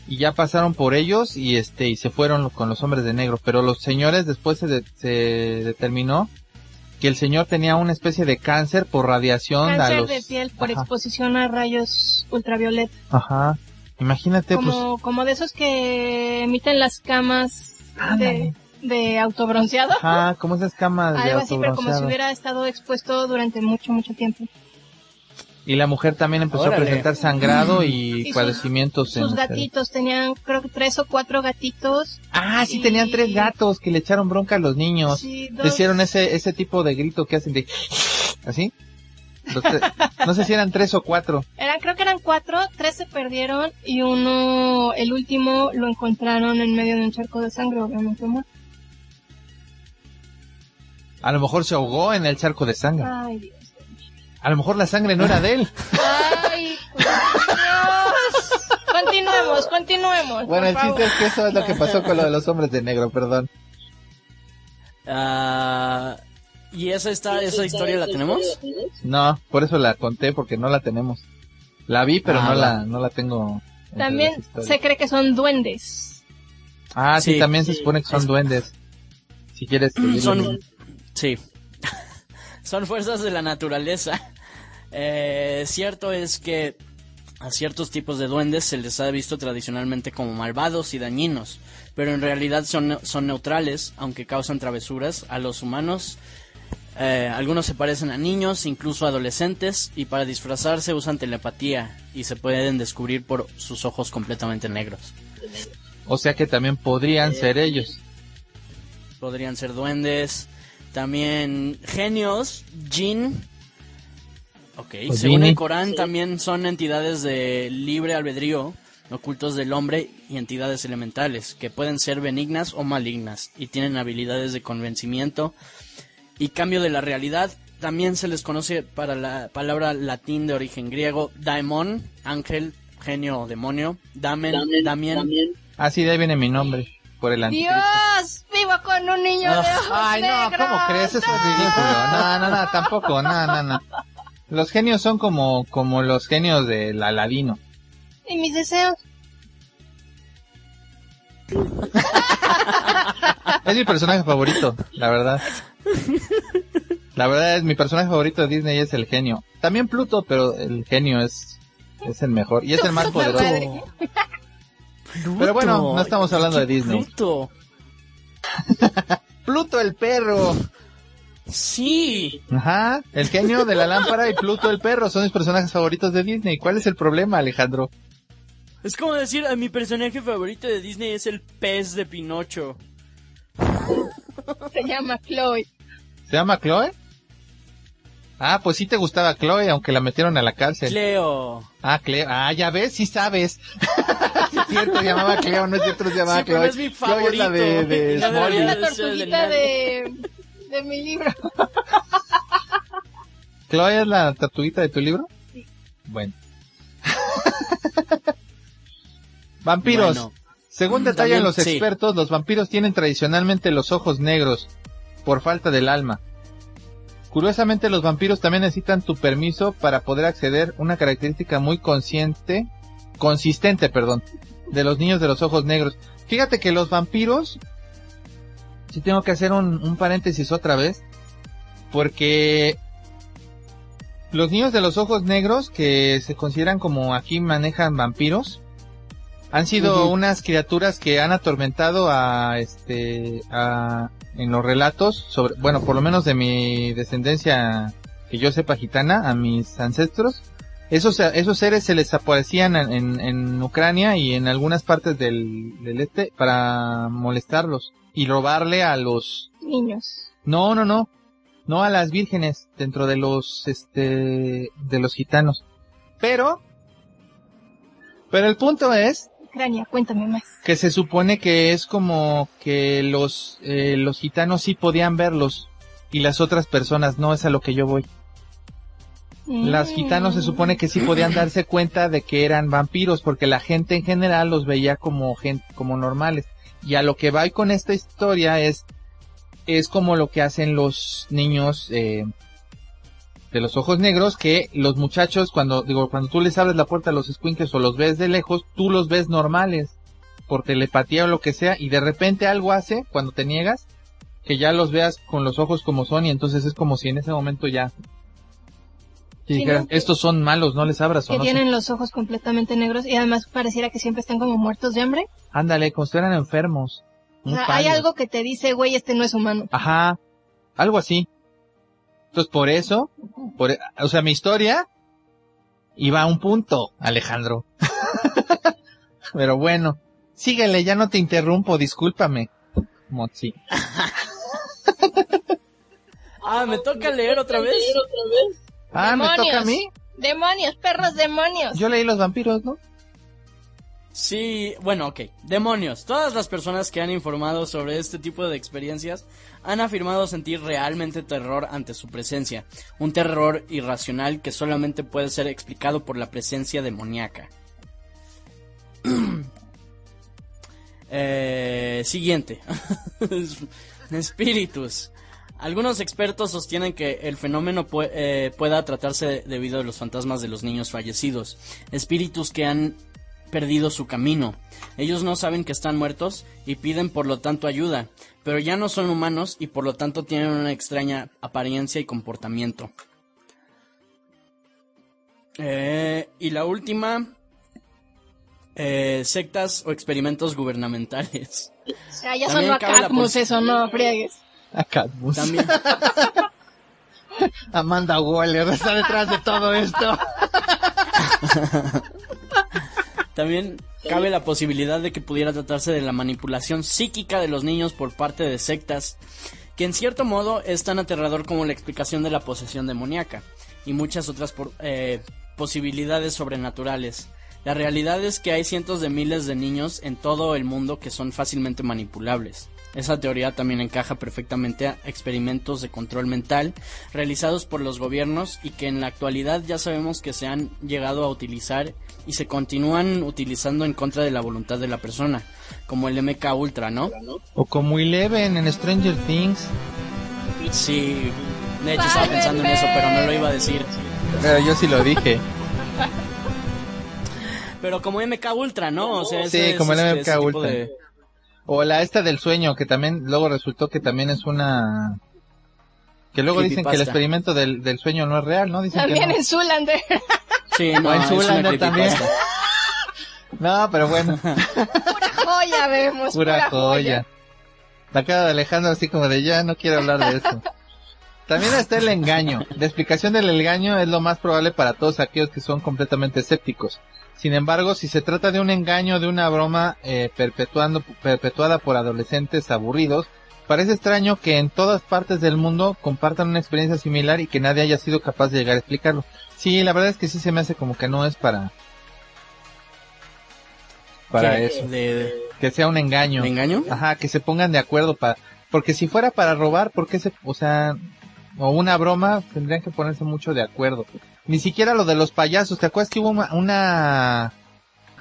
y ya pasaron por ellos y este y se fueron con los hombres de negro, pero los señores después se, se determinó que el señor tenía una especie de cáncer por radiación cáncer de piel por exposición a rayos ultravioleta. Ajá. Imagínate pues, como, como de esos que emiten las camas de, de autobronceado. Ajá, como esas camas Algo así, pero como si hubiera estado expuesto durante mucho mucho tiempo. Y la mujer también empezó a presentar sangrado y, padecimientos. Sus, sus gatitos tenían, creo que tres o cuatro gatitos. Ah, sí, tenían tres gatos que le echaron bronca a los niños. Sí, Hicieron ese, ese tipo de grito que hacen de... ¿Así? no sé si eran tres o cuatro. Eran, creo que eran cuatro, tres se perdieron y uno, el último, lo encontraron en medio de un charco de sangre, obviamente muerto. A lo mejor se ahogó en el charco de sangre. Ay, Dios. A lo mejor la sangre no era de él. Ay, Dios. Continuemos, continuemos. Bueno, el chiste es que eso es lo que pasó con lo de los hombres de negro, perdón. Ah, ¿Y esa, esta, esa historia la tenemos? No, por eso la conté, porque no la tenemos. La vi, pero ah, no, la, no la tengo. También se cree que son duendes. Ah, sí, también se supone que son duendes. Si quieres. Son, sí. son fuerzas de la naturaleza. Eh, cierto es que a ciertos tipos de duendes se les ha visto tradicionalmente como malvados y dañinos, pero en realidad son, son neutrales, aunque causan travesuras a los humanos. Eh, algunos se parecen a niños, incluso adolescentes, y para disfrazarse usan telepatía y se pueden descubrir por sus ojos completamente negros. O sea que también podrían ser ellos. Podrían ser duendes, también genios, jin. Ok, según el Corán también son entidades de libre albedrío, ocultos del hombre y entidades elementales, que pueden ser benignas o malignas, y tienen habilidades de convencimiento y cambio de la realidad. También se les conoce para la palabra latín de origen griego, daemon, ángel, genio o demonio, damen, damien. Así de ahí viene mi nombre por el Dios, vivo con un niño de ojos Ay, no, ¿cómo crees? Eso es ridículo. No, no, no, tampoco, no, no, no. Los genios son como, como los genios del Aladino. ¿Y mis deseos? es mi personaje favorito, la verdad. La verdad es mi personaje favorito de Disney es el genio. También Pluto, pero el genio es, es el mejor y es el más poderoso. Pero bueno, no estamos hablando de Disney. Pluto. Pluto el perro. Sí. Ajá, el genio de la lámpara y Pluto el perro son mis personajes favoritos de Disney. ¿Cuál es el problema, Alejandro? Es como decir, a mi personaje favorito de Disney es el pez de Pinocho. Se llama Chloe. ¿Se llama Chloe? Ah, pues sí te gustaba Chloe, aunque la metieron a la cárcel. Cleo. Ah, Cleo. Ah, ya ves, sí sabes. es cierto, llamaba Cleo, no es cierto, se llamaba sí, Cleo. es mi favorito. es la de, de la tortuguita de, de mi libro. ¿Chloe es la tortuguita de tu libro? Sí. Bueno. Vampiros. Según mm, detallan los expertos, los vampiros tienen tradicionalmente los ojos negros por falta del alma. Curiosamente, los vampiros también necesitan tu permiso para poder acceder, una característica muy consciente, consistente, perdón, de los niños de los ojos negros. Fíjate que los vampiros, si tengo que hacer un, un paréntesis otra vez, porque los niños de los ojos negros, que se consideran como aquí manejan vampiros, han sido unas criaturas que han atormentado a este a, en los relatos sobre bueno por lo menos de mi descendencia que yo sepa gitana a mis ancestros. Esos esos seres se les aparecían en, en, Ucrania y en algunas partes del, del este para molestarlos y robarle a los niños no no no no a las vírgenes dentro de los este de los gitanos pero pero el punto es cuéntame más. Que se supone que es como que los, eh, los gitanos sí podían verlos y las otras personas no, es a lo que yo voy. Las gitanos se supone que sí podían darse cuenta de que eran vampiros porque la gente en general los veía como gente, como normales. Y a lo que va con esta historia es, es como lo que hacen los niños, eh, de los ojos negros que los muchachos cuando digo cuando tú les abres la puerta a los squinkles o los ves de lejos, tú los ves normales por telepatía o lo que sea y de repente algo hace cuando te niegas que ya los veas con los ojos como son y entonces es como si en ese momento ya dijeras, ¿no? Que- estos son malos, no les abras o Que no sé. tienen los ojos completamente negros y además pareciera que siempre están como muertos de hambre. Ándale, como si fueran enfermos. O sea, hay algo que te dice, güey, este no es humano. Ajá, algo así. Entonces, por eso, por, e- o sea, mi historia iba a un punto, Alejandro. Pero bueno, síguele, ya no te interrumpo, discúlpame. Motzi. Ah, me toca leer otra vez. Ah, ¿me ¡Demonios! toca a mí? Demonios, perros, demonios. Yo leí los vampiros, ¿no? Sí, bueno, ok. Demonios. Todas las personas que han informado sobre este tipo de experiencias han afirmado sentir realmente terror ante su presencia. Un terror irracional que solamente puede ser explicado por la presencia demoníaca. Eh, siguiente. Espíritus. Algunos expertos sostienen que el fenómeno eh, pueda tratarse debido a los fantasmas de los niños fallecidos. Espíritus que han perdido su camino. Ellos no saben que están muertos y piden por lo tanto ayuda, pero ya no son humanos y por lo tanto tienen una extraña apariencia y comportamiento. Eh, y la última, eh, sectas o experimentos gubernamentales. O sea, ya son macacmos eso, no friegues. Acá, También, Amanda Waller está detrás de todo esto. También cabe la posibilidad de que pudiera tratarse de la manipulación psíquica de los niños por parte de sectas, que en cierto modo es tan aterrador como la explicación de la posesión demoníaca y muchas otras por- eh, posibilidades sobrenaturales. La realidad es que hay cientos de miles de niños en todo el mundo que son fácilmente manipulables. Esa teoría también encaja perfectamente a experimentos de control mental realizados por los gobiernos y que en la actualidad ya sabemos que se han llegado a utilizar y se continúan utilizando en contra de la voluntad de la persona, como el MK Ultra, ¿no? O como Eleven en Stranger Things. Sí, de hecho estaba pensando en eso, pero no lo iba a decir. Pero yo sí lo dije. Pero como MK Ultra, ¿no? O sea, Sí, ese como el este, MK Ultra. de- O la esta del sueño, que también luego resultó que también es una... Que luego dicen que el experimento del, del sueño no es real, ¿no? Dicen que También no. en Zulander. Sí, no, en Zoolander también. No, pero bueno, pura joya vemos, pura joya. La cara de Alejandro así como de ya no quiero hablar de eso. También está el engaño. La explicación del engaño es lo más probable para todos aquellos que son completamente escépticos. Sin embargo, si se trata de un engaño, de una broma eh, perpetuando, perpetuada por adolescentes aburridos, parece extraño que en todas partes del mundo compartan una experiencia similar y que nadie haya sido capaz de llegar a explicarlo. Sí, la verdad es que sí se me hace como que no es para para ¿Qué? eso, ¿De, de- que sea un engaño. engaño? Ajá, que se pongan de acuerdo para, porque si fuera para robar, ¿por qué se, o sea, o una broma, tendrían que ponerse mucho de acuerdo. Ni siquiera lo de los payasos, ¿te acuerdas que hubo una, una,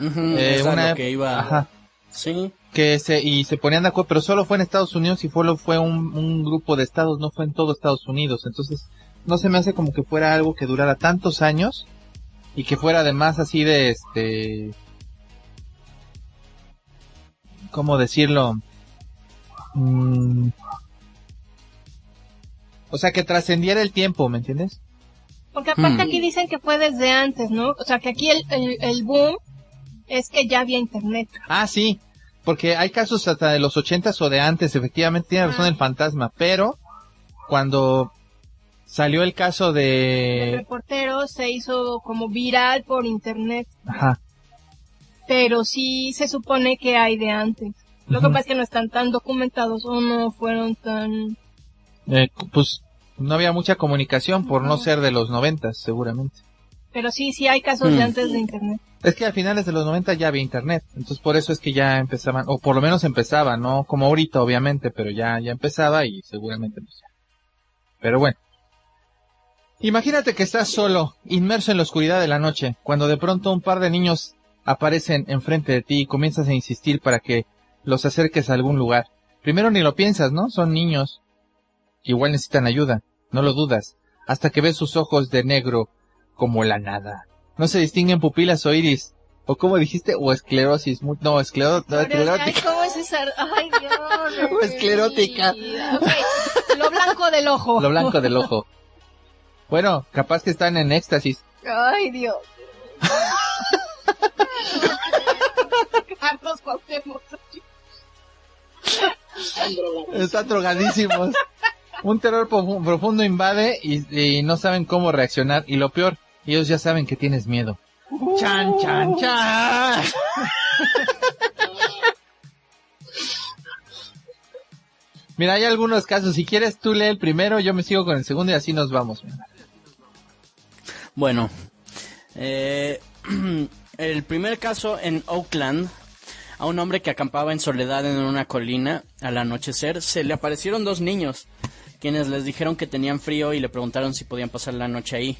eh, es una- que iba... ajá, Sí, que se, y se ponían de acuerdo, pero solo fue en Estados Unidos y solo fue un, un grupo de estados, no fue en todo Estados Unidos, entonces, no se me hace como que fuera algo que durara tantos años y que fuera además así de este, ¿cómo decirlo? Mm, o sea, que trascendiera el tiempo, ¿me entiendes? Porque aparte Hmm. aquí dicen que fue desde antes, ¿no? O sea, que aquí el, el, el boom es que ya había internet. Ah, sí, porque hay casos hasta de los ochentas o de antes, efectivamente tiene razón Ah. el fantasma, pero cuando salió el caso El de... reportero se hizo como viral por internet, Ajá, pero sí se supone que hay de antes. Lo que Ujú. pasa es que no están tan documentados o no fueron tan... eh, pues no había mucha comunicación por no ser de los noventas, seguramente. Pero sí, sí hay casos Hmm. de antes de internet. Es que al finales de los 90 ya había internet, entonces por eso es que ya empezaban, o por lo menos empezaba, no como ahorita obviamente, pero ya, ya empezaba y seguramente pues ya. Pero bueno. Imagínate que estás solo, inmerso en la oscuridad de la noche, cuando de pronto un par de niños aparecen enfrente de ti y comienzas a insistir para que los acerques a algún lugar. Primero ni lo piensas, ¿no? Son niños. Igual necesitan ayuda, no lo dudas. hasta que ve sus ojos de negro como la nada. No se distinguen pupilas o iris, o como dijiste, o esclerosis, no, esclero- no, esclerótica. ¿cómo es esa? Ay, Dios. O esclerótica. Lo blanco del ojo. Lo blanco del ojo. Bueno, capaz que están en éxtasis. Ay, Dios. Carlos Cuauhtémoc. Están drogadísimos. Un terror profu- profundo invade y, y no saben cómo reaccionar. Y lo peor, ellos ya saben que tienes miedo. Chan, chan, chan. Mira, hay algunos casos. Si quieres, tú lee el primero, yo me sigo con el segundo y así nos vamos. Bueno, eh, el primer caso en Oakland, a un hombre que acampaba en soledad en una colina al anochecer, se le aparecieron dos niños, quienes les dijeron que tenían frío y le preguntaron si podían pasar la noche ahí.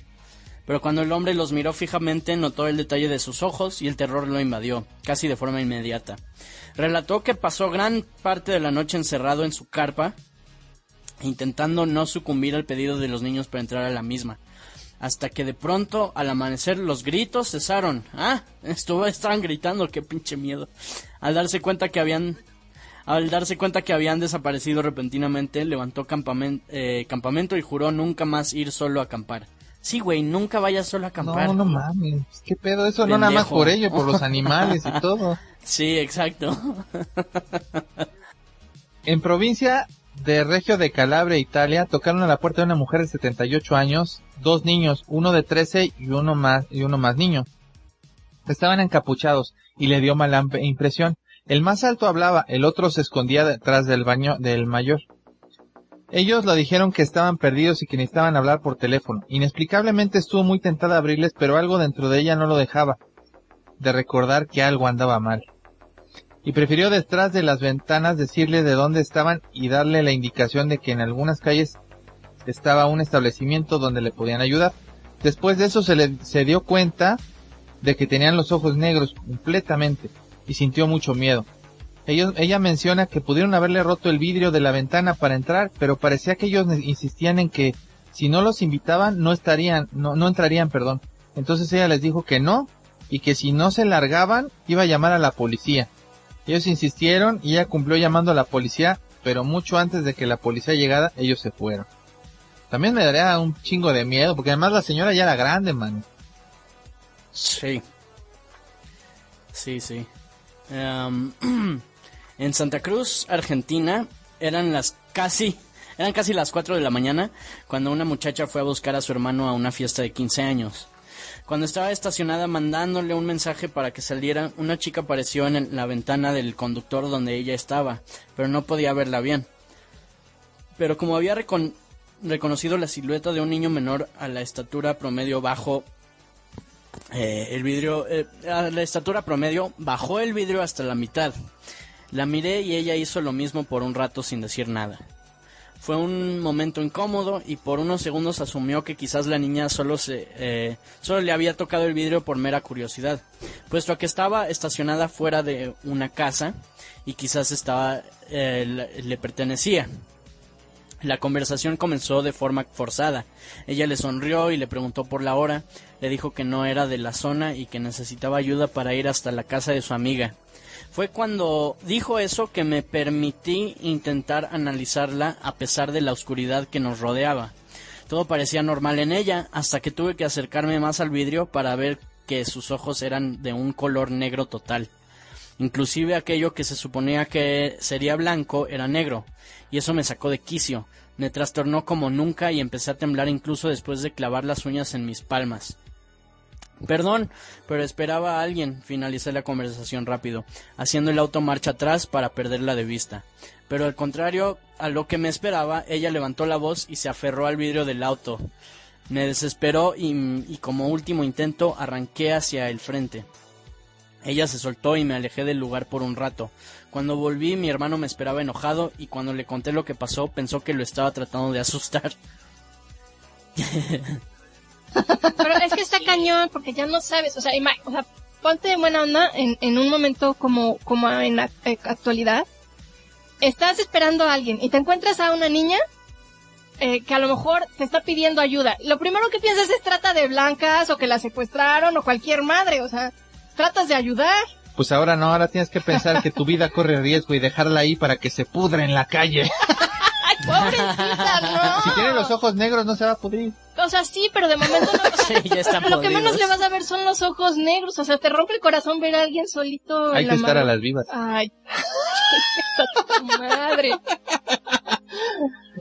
Pero cuando el hombre los miró fijamente, notó el detalle de sus ojos y el terror lo invadió, casi de forma inmediata. Relató que pasó gran parte de la noche encerrado en su carpa, intentando no sucumbir al pedido de los niños para entrar a la misma hasta que de pronto al amanecer los gritos cesaron. Ah, estuvo estaban gritando, qué pinche miedo. Al darse cuenta que habían al darse cuenta que habían desaparecido repentinamente, levantó campamen- eh, campamento y juró nunca más ir solo a acampar. Sí, güey, nunca vayas solo a acampar. No, no mames. ¿Qué pedo? Eso no nada más por ello, por los animales y todo. Sí, exacto. En provincia de Regio de Calabria, Italia, tocaron a la puerta de una mujer de 78 años, dos niños, uno de 13 y uno más, y uno más niño. Estaban encapuchados y le dio mala imp- impresión. El más alto hablaba, el otro se escondía detrás del baño del mayor. Ellos le dijeron que estaban perdidos y que necesitaban hablar por teléfono. Inexplicablemente estuvo muy tentada a abrirles, pero algo dentro de ella no lo dejaba de recordar que algo andaba mal y prefirió detrás de las ventanas decirle de dónde estaban y darle la indicación de que en algunas calles estaba un establecimiento donde le podían ayudar. Después de eso se le se dio cuenta de que tenían los ojos negros completamente y sintió mucho miedo. Ellos, ella menciona que pudieron haberle roto el vidrio de la ventana para entrar, pero parecía que ellos insistían en que si no los invitaban no estarían, no, no entrarían, perdón. Entonces ella les dijo que no y que si no se largaban iba a llamar a la policía. Ellos insistieron y ella cumplió llamando a la policía, pero mucho antes de que la policía llegara, ellos se fueron. También me daría un chingo de miedo, porque además la señora ya era grande, man. Sí. Sí, sí. Em, en Santa Cruz, Argentina, eran las casi, eran casi las 4 de la mañana cuando una muchacha fue a buscar a su hermano a una fiesta de 15 años. Cuando estaba estacionada mandándole un mensaje para que saliera, una chica apareció en la ventana del conductor donde ella estaba, pero no podía verla bien. Pero como había recon- reconocido la silueta de un niño menor a la estatura promedio bajo eh, el vidrio, eh, a la estatura promedio, bajó el vidrio hasta la mitad. La miré y ella hizo lo mismo por un rato sin decir nada. Fue un momento incómodo y por unos segundos asumió que quizás la niña solo se, eh, solo le había tocado el vidrio por mera curiosidad, puesto que estaba estacionada fuera de una casa y quizás estaba, eh, le- le pertenecía. La conversación comenzó de forma forzada. Ella le sonrió y le preguntó por la hora. Le dijo que no era de la zona y que necesitaba ayuda para ir hasta la casa de su amiga. Fue cuando dijo eso que me permití intentar analizarla a pesar de la oscuridad que nos rodeaba. Todo parecía normal en ella hasta que tuve que acercarme más al vidrio para ver que sus ojos eran de un color negro total. Inclusive aquello que se suponía que sería blanco era negro, y eso me sacó de quicio. Me trastornó como nunca y empecé a temblar incluso después de clavar las uñas en mis palmas. Perdón, pero esperaba a alguien, finalicé la conversación rápido, haciendo el auto marcha atrás para perderla de vista. Pero al contrario a lo que me esperaba, ella levantó la voz y se aferró al vidrio del auto. Me desesperó y, y como último intento arranqué hacia el frente. Ella se soltó y me alejé del lugar por un rato. Cuando volví mi hermano me esperaba enojado y cuando le conté lo que pasó pensó que lo estaba tratando de asustar. Pero es que está cañón porque ya no sabes, o sea, ima- o sea ponte de buena onda en, en un momento como, como en la eh, actualidad. Estás esperando a alguien y te encuentras a una niña eh, que a lo mejor te está pidiendo ayuda. Lo primero que piensas es trata de blancas o que la secuestraron o cualquier madre, o sea, tratas de ayudar. Pues ahora no, ahora tienes que pensar que tu vida corre riesgo y dejarla ahí para que se pudra en la calle. Ay, pobrecita, no. Si tiene los ojos negros no se va a pudrir. O sea, sí, pero de momento no. o sea, Sí, ya están lo que menos le vas a ver son los ojos negros. O sea, te rompe el corazón ver a alguien solito. en Hay la que estar a las vivas. Ay, tu madre.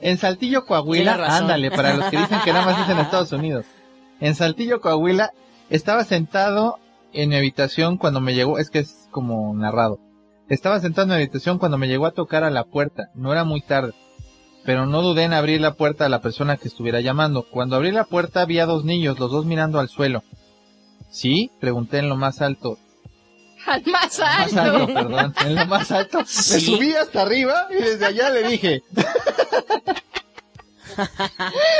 En Saltillo, Coahuila, ándale, para los que dicen que nada más dicen Estados Unidos. En Saltillo, Coahuila, estaba sentado en mi habitación cuando me llegó, es que es como narrado. Estaba sentado en mi habitación cuando me llegó a tocar a la puerta. No era muy tarde. Pero no dudé en abrir la puerta a la persona que estuviera llamando. Cuando abrí la puerta vi a dos niños, los dos mirando al suelo. ¿Sí? Pregunté en lo más alto. Al más Más alto, alto. perdón. En lo más alto. Me subí hasta arriba y desde allá le dije.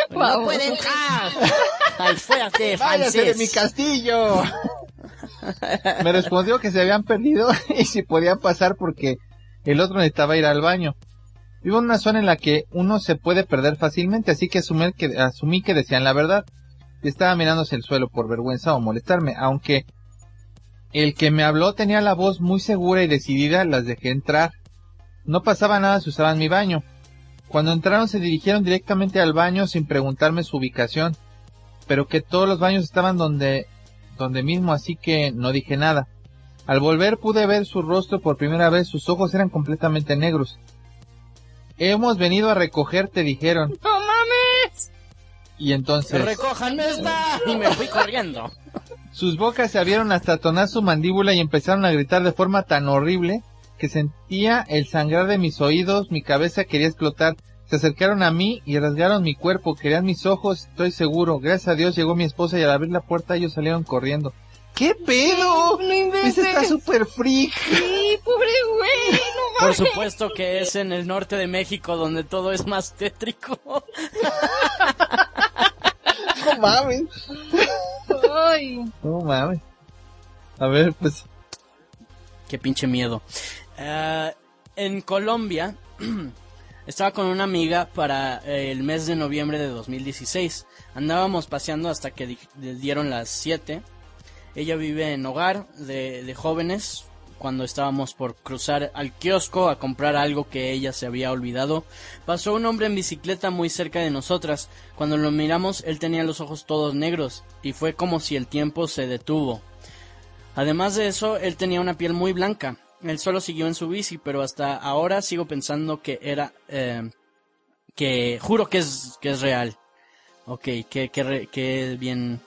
¡No puede entrar! ¡Ay, fuerte, ¡Váyase de mi castillo! Me respondió que se habían perdido y si podían pasar porque el otro necesitaba ir al baño. Vivo en una zona en la que uno se puede perder fácilmente, así que que, asumí que decían la verdad. Y estaba mirándose el suelo por vergüenza o molestarme, aunque el que me habló tenía la voz muy segura y decidida, las dejé entrar. No pasaba nada si usaban mi baño. Cuando entraron se dirigieron directamente al baño sin preguntarme su ubicación, pero que todos los baños estaban donde, donde mismo, así que no dije nada. Al volver pude ver su rostro por primera vez, sus ojos eran completamente negros. Hemos venido a recogerte, dijeron. ¡No mames! Y entonces ¡Recójanme esta! Y me fui corriendo. sus bocas se abrieron hasta atonar su mandíbula y empezaron a gritar de forma tan horrible que sentía el sangrar de mis oídos, mi cabeza quería explotar. Se acercaron a mí y rasgaron mi cuerpo, querían mis ojos, estoy seguro. Gracias a Dios llegó mi esposa y al abrir la puerta ellos salieron corriendo. ¿Qué pedo? No inventes. Ese está súper freak. Sí, pobre güey, Por supuesto que es en el norte de México donde todo es más tétrico. No mames. Ay, No mames. A ver, pues, Qué pinche miedo. Eh, en Colombia estaba con una amiga para eh, el mes de noviembre de 2016. Andábamos paseando hasta que dieron las 7. Ella vive en hogar de, de jóvenes. Cuando estábamos por cruzar al kiosco a comprar algo que ella se había olvidado, pasó un hombre en bicicleta muy cerca de nosotras. Cuando lo miramos, él tenía los ojos todos negros y fue como si el tiempo se detuvo. Además de eso, él tenía una piel muy blanca. Él solo siguió en su bici, pero hasta ahora sigo pensando que era, eh, que juro que es, que es real. Ok, que, que, bien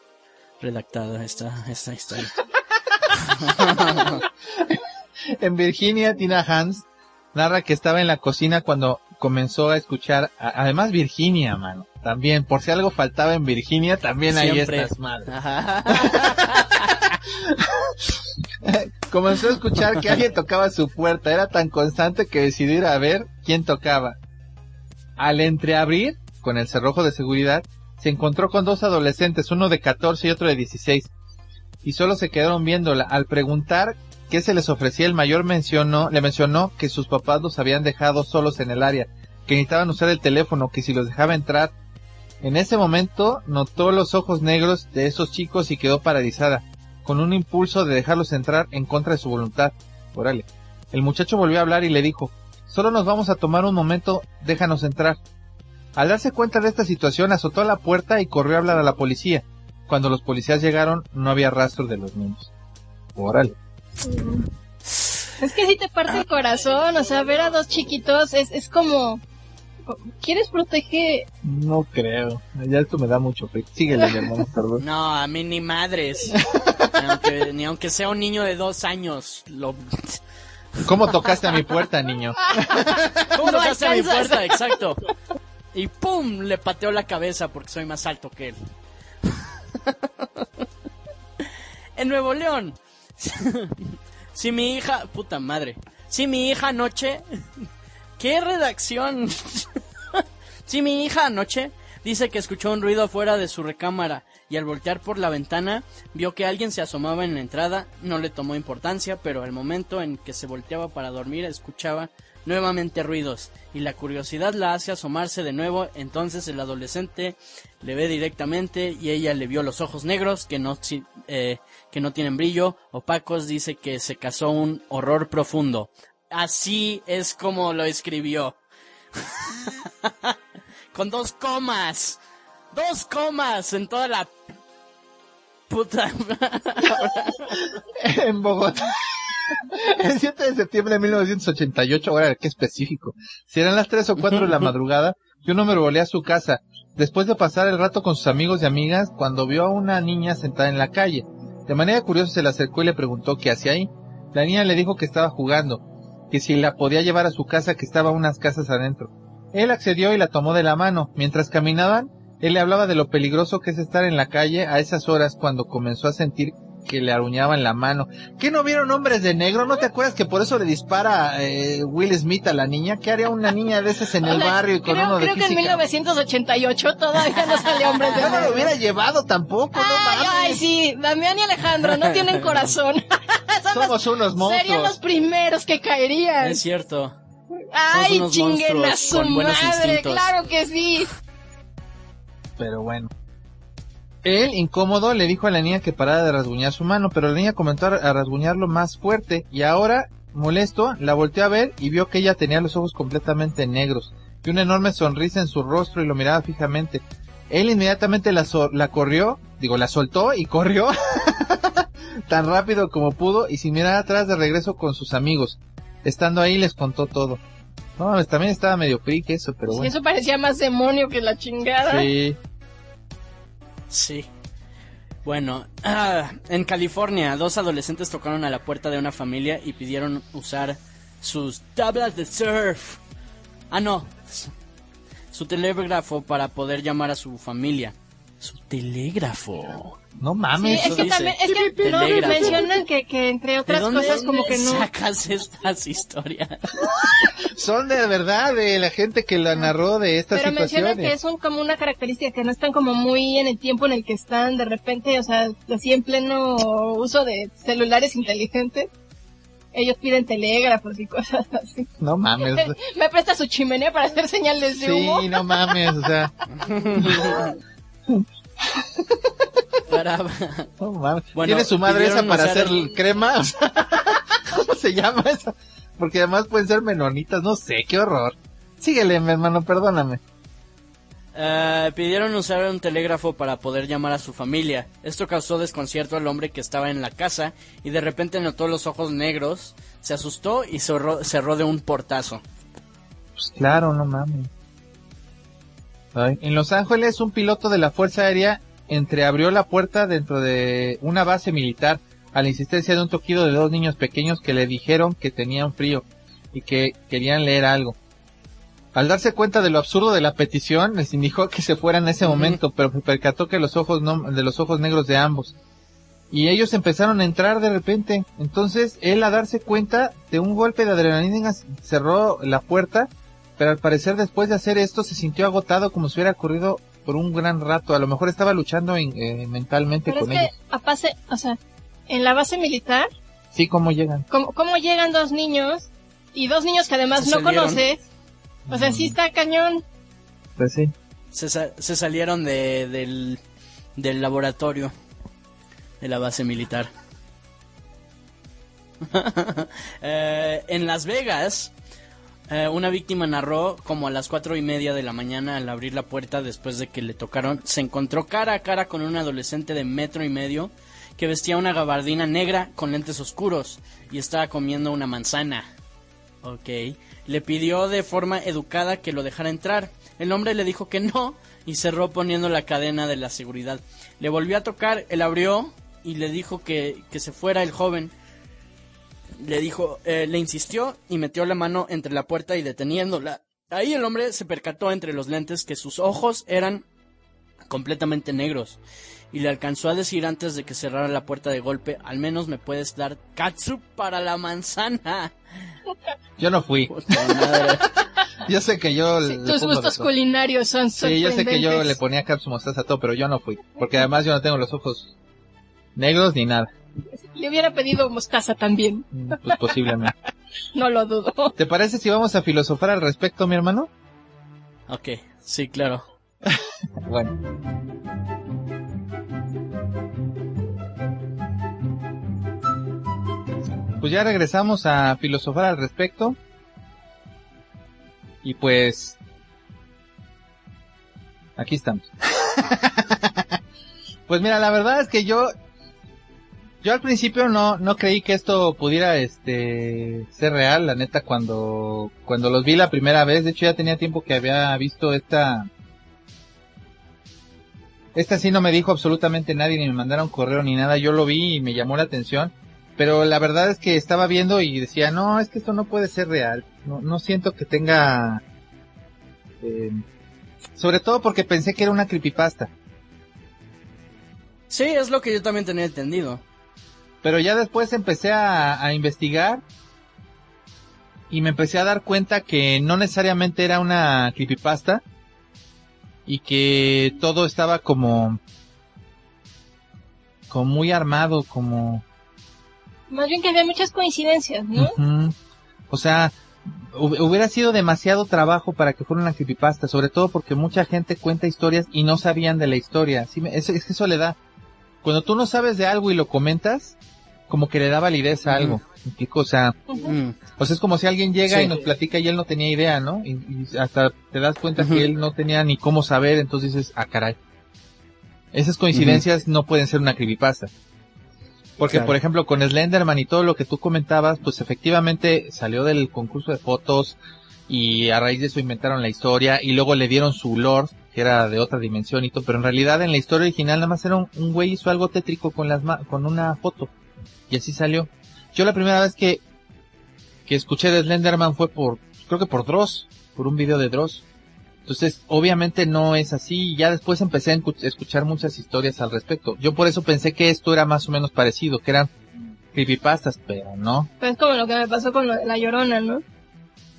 redactada esta, esta historia. en Virginia, Tina Hans narra que estaba en la cocina cuando comenzó a escuchar, a- además Virginia, mano. También, por si algo faltaba en Virginia, también Siempre. estas madres. Ajá. Comenzó a escuchar que alguien tocaba su puerta. Era tan constante que decidió ir a ver quién tocaba. Al entreabrir, con el cerrojo de seguridad, se encontró con dos adolescentes, uno de 14 y otro de 16. Y solo se quedaron viéndola. Al preguntar qué se les ofrecía, el mayor mencionó, le mencionó que sus papás los habían dejado solos en el área, que necesitaban usar el teléfono, que si los dejaba entrar. En ese momento notó los ojos negros de esos chicos y quedó paralizada con un impulso de dejarlos entrar en contra de su voluntad. Órale. El muchacho volvió a hablar y le dijo, solo nos vamos a tomar un momento, déjanos entrar. Al darse cuenta de esta situación, azotó la puerta y corrió a hablar a la policía. Cuando los policías llegaron, no había rastro de los niños. Órale. es que sí te parte el corazón, o sea, ver a dos chiquitos es, es como... ¿Quieres proteger? No creo. Ya esto me da mucho fe. Síguele, hermano, perdón. No, a mí ni madres. Ni aunque, ni aunque sea un niño de dos años. Lo... ¿Cómo tocaste a mi puerta, niño? ¿Cómo No tocaste a mi puerta? Exacto. Y ¡pum! Le pateó la cabeza porque soy más alto que él. en Nuevo León. si mi hija... Puta madre. Si mi hija anoche... ¿Qué redacción? si mi hija anoche dice que escuchó un ruido fuera de su recámara y al voltear por la ventana vio que alguien se asomaba en la entrada, no le tomó importancia, pero al momento en que se volteaba para dormir escuchaba nuevamente ruidos y la curiosidad la hace asomarse de nuevo, entonces el adolescente le ve directamente y ella le vio los ojos negros que no, eh, que no tienen brillo, opacos, dice que se casó un horror profundo. Así es como lo escribió. Con dos comas. Dos comas en toda la puta. en Bogotá. El 7 de septiembre de 1988, ahora qué específico. Si eran las 3 o 4 de la madrugada, yo no me volé a su casa, después de pasar el rato con sus amigos y amigas, cuando vio a una niña sentada en la calle. De manera curiosa se le acercó y le preguntó qué hacía ahí. La niña le dijo que estaba jugando, que si la podía llevar a su casa que estaba unas casas adentro. Él accedió y la tomó de la mano. Mientras caminaban, él le hablaba de lo peligroso que es estar en la calle a esas horas cuando comenzó a sentir que le aruñaban la mano. ¿Qué no vieron hombres de negro? ¿No te acuerdas que por eso le dispara eh, Will Smith a la niña? ¿Qué haría una niña de esas en el barrio y con creo, uno de Creo que en 1988 todavía no salió hombres de Yo negro. no lo hubiera llevado tampoco, ay, no mames. ay, sí, Damián y Alejandro no tienen corazón. Somos unos monstruos. Serían los primeros que caerían. Es cierto. Ay, unos chinguen a monstruos su con buenos madre, instintos. claro que sí. Pero bueno. Él, incómodo, le dijo a la niña que parara de rasguñar su mano, pero la niña comenzó a rasguñarlo más fuerte y ahora, molesto, la volteó a ver y vio que ella tenía los ojos completamente negros y una enorme sonrisa en su rostro y lo miraba fijamente. Él inmediatamente la, so- la corrió, digo, la soltó y corrió tan rápido como pudo y sin mirar atrás de regreso con sus amigos. Estando ahí les contó todo. No, también estaba medio freak eso, pero Sí, bueno. eso parecía más demonio que la chingada. Sí. Sí. Bueno, en California, dos adolescentes tocaron a la puerta de una familia y pidieron usar sus tablas de surf. Ah, no. Su telégrafo para poder llamar a su familia. Su telégrafo. No Sí, mames. es que dice. también, es que no mencionan que, que entre ¿De otras dónde cosas como que no. sacas estas historias? Son de verdad de la gente que la narró de estas Pero mencionan situaciones. que es un, como una característica que no están como muy en el tiempo en el que están, de repente, o sea, así en pleno uso de celulares inteligentes. Ellos piden telégrafos y cosas así. No mames. Me presta su chimenea para hacer señales de humo. Sí, no mames, o sea, Para... Bueno, ¿Tiene su madre esa para hacer el- crema? O sea, ¿Cómo se llama esa? Porque además pueden ser menonitas, no sé, qué horror. Síguele, mi hermano, perdóname. Eh, pidieron usar un telégrafo para poder llamar a su familia. Esto causó desconcierto al hombre que estaba en la casa y de repente notó los ojos negros, se asustó y cerró, cerró de un portazo. Pues claro, no mames. Ay. En Los Ángeles, un piloto de la Fuerza Aérea entreabrió la puerta dentro de una base militar a la insistencia de un toquido de dos niños pequeños que le dijeron que tenían frío y que querían leer algo. Al darse cuenta de lo absurdo de la petición, les indicó que se fueran en ese momento, pero se percató que los ojos no, de los ojos negros de ambos. Y ellos empezaron a entrar de repente. Entonces, él a darse cuenta de un golpe de adrenalina cerró la puerta, pero al parecer después de hacer esto se sintió agotado como si hubiera corrido por un gran rato. A lo mejor estaba luchando en- eh, mentalmente Pero es con que, ellos. a pase, o sea, en la base militar, Sí, cómo llegan. ¿cómo, cómo llegan dos niños? Y dos niños que además Se no salieron. conoces. O sea, sí está cañón. Pues sí. Se, sa- se salieron de, del, del laboratorio de la base militar. Eh, en Las Vegas, eh, una víctima narró como a las cuatro y media de la mañana al abrir la puerta después de que le tocaron, se encontró cara a cara con un adolescente de metro y medio que vestía una gabardina negra con lentes oscuros y estaba comiendo una manzana. Ok. Le pidió de forma educada que lo dejara entrar. El hombre le dijo que no y cerró poniendo la cadena de la seguridad. Le volvió a tocar, él abrió y le dijo que, que se fuera el joven. Le dijo, eh, le insistió y metió la mano entre la puerta y deteniéndola. Ahí el hombre se percató entre los lentes que sus ojos eran completamente negros y le alcanzó a decir antes de que cerrara la puerta de golpe, al menos me puedes dar katsu para la manzana. Yo no fui. Puta madre. yo sé que yo... Sí, tus gustos culinarios son Sí, yo sé que yo le ponía caps mostaza a todo, pero yo no fui. Porque además yo no tengo los ojos negros ni nada. Le hubiera pedido mostaza también. Mm, Pues posiblemente. No lo dudo. ¿Te parece si vamos a filosofar al respecto, mi hermano? Ok, sí, claro. Bueno. Pues ya regresamos a filosofar al respecto. Y pues... Aquí estamos. pues mira, la verdad es que yo... Yo al principio no, no creí que esto pudiera este ser real, la neta, cuando, cuando los vi la primera vez, de hecho ya tenía tiempo que había visto esta, esta sí no me dijo absolutamente nadie, ni me mandaron correo ni nada. Yo lo vi y me llamó la atención. Pero la verdad es que estaba viendo y decía, no, es que esto no puede ser real. No, no siento que tenga... eh, sobre todo porque pensé que era una creepypasta. Sí, es lo que yo también tenía entendido. Pero ya después empecé a, a investigar y me empecé a dar cuenta que no necesariamente era una creepypasta y que todo estaba como como muy armado, como Más bien que había muchas coincidencias, ¿no? O sea, hu- hubiera sido demasiado trabajo para que fuera una creepypasta, sobre todo porque mucha gente cuenta historias y no sabían de la historia. Sí, es, es que eso le da. Cuando tú no sabes de algo y lo comentas, como que le da validez a algo. Sea, Ujú. Mm, o sea, es como si alguien llega Sí. y nos platica y él no tenía idea, ¿no? Y, y hasta te das cuenta que él no tenía ni cómo saber, entonces dices, ah, caray. Esas coincidencias no pueden ser una creepypasta. Porque, Claro. por ejemplo, con Slenderman y todo lo que tú comentabas, pues efectivamente salió del concurso de fotos y a raíz de eso inventaron la historia y luego le dieron su lore, que era de otra dimensión y todo, pero en realidad en la historia original nada más era un, un güey hizo algo tétrico con las ma- con una foto y así salió. Yo la primera vez que que escuché de Slenderman fue por creo que por Dross, por un video de Dross. Entonces, obviamente no es así. Ya después empecé a escuchar muchas historias al respecto. Yo por eso pensé que esto era más o menos parecido, que eran creepypastas, pero no. Pero es como lo que me pasó con la llorona, ¿no?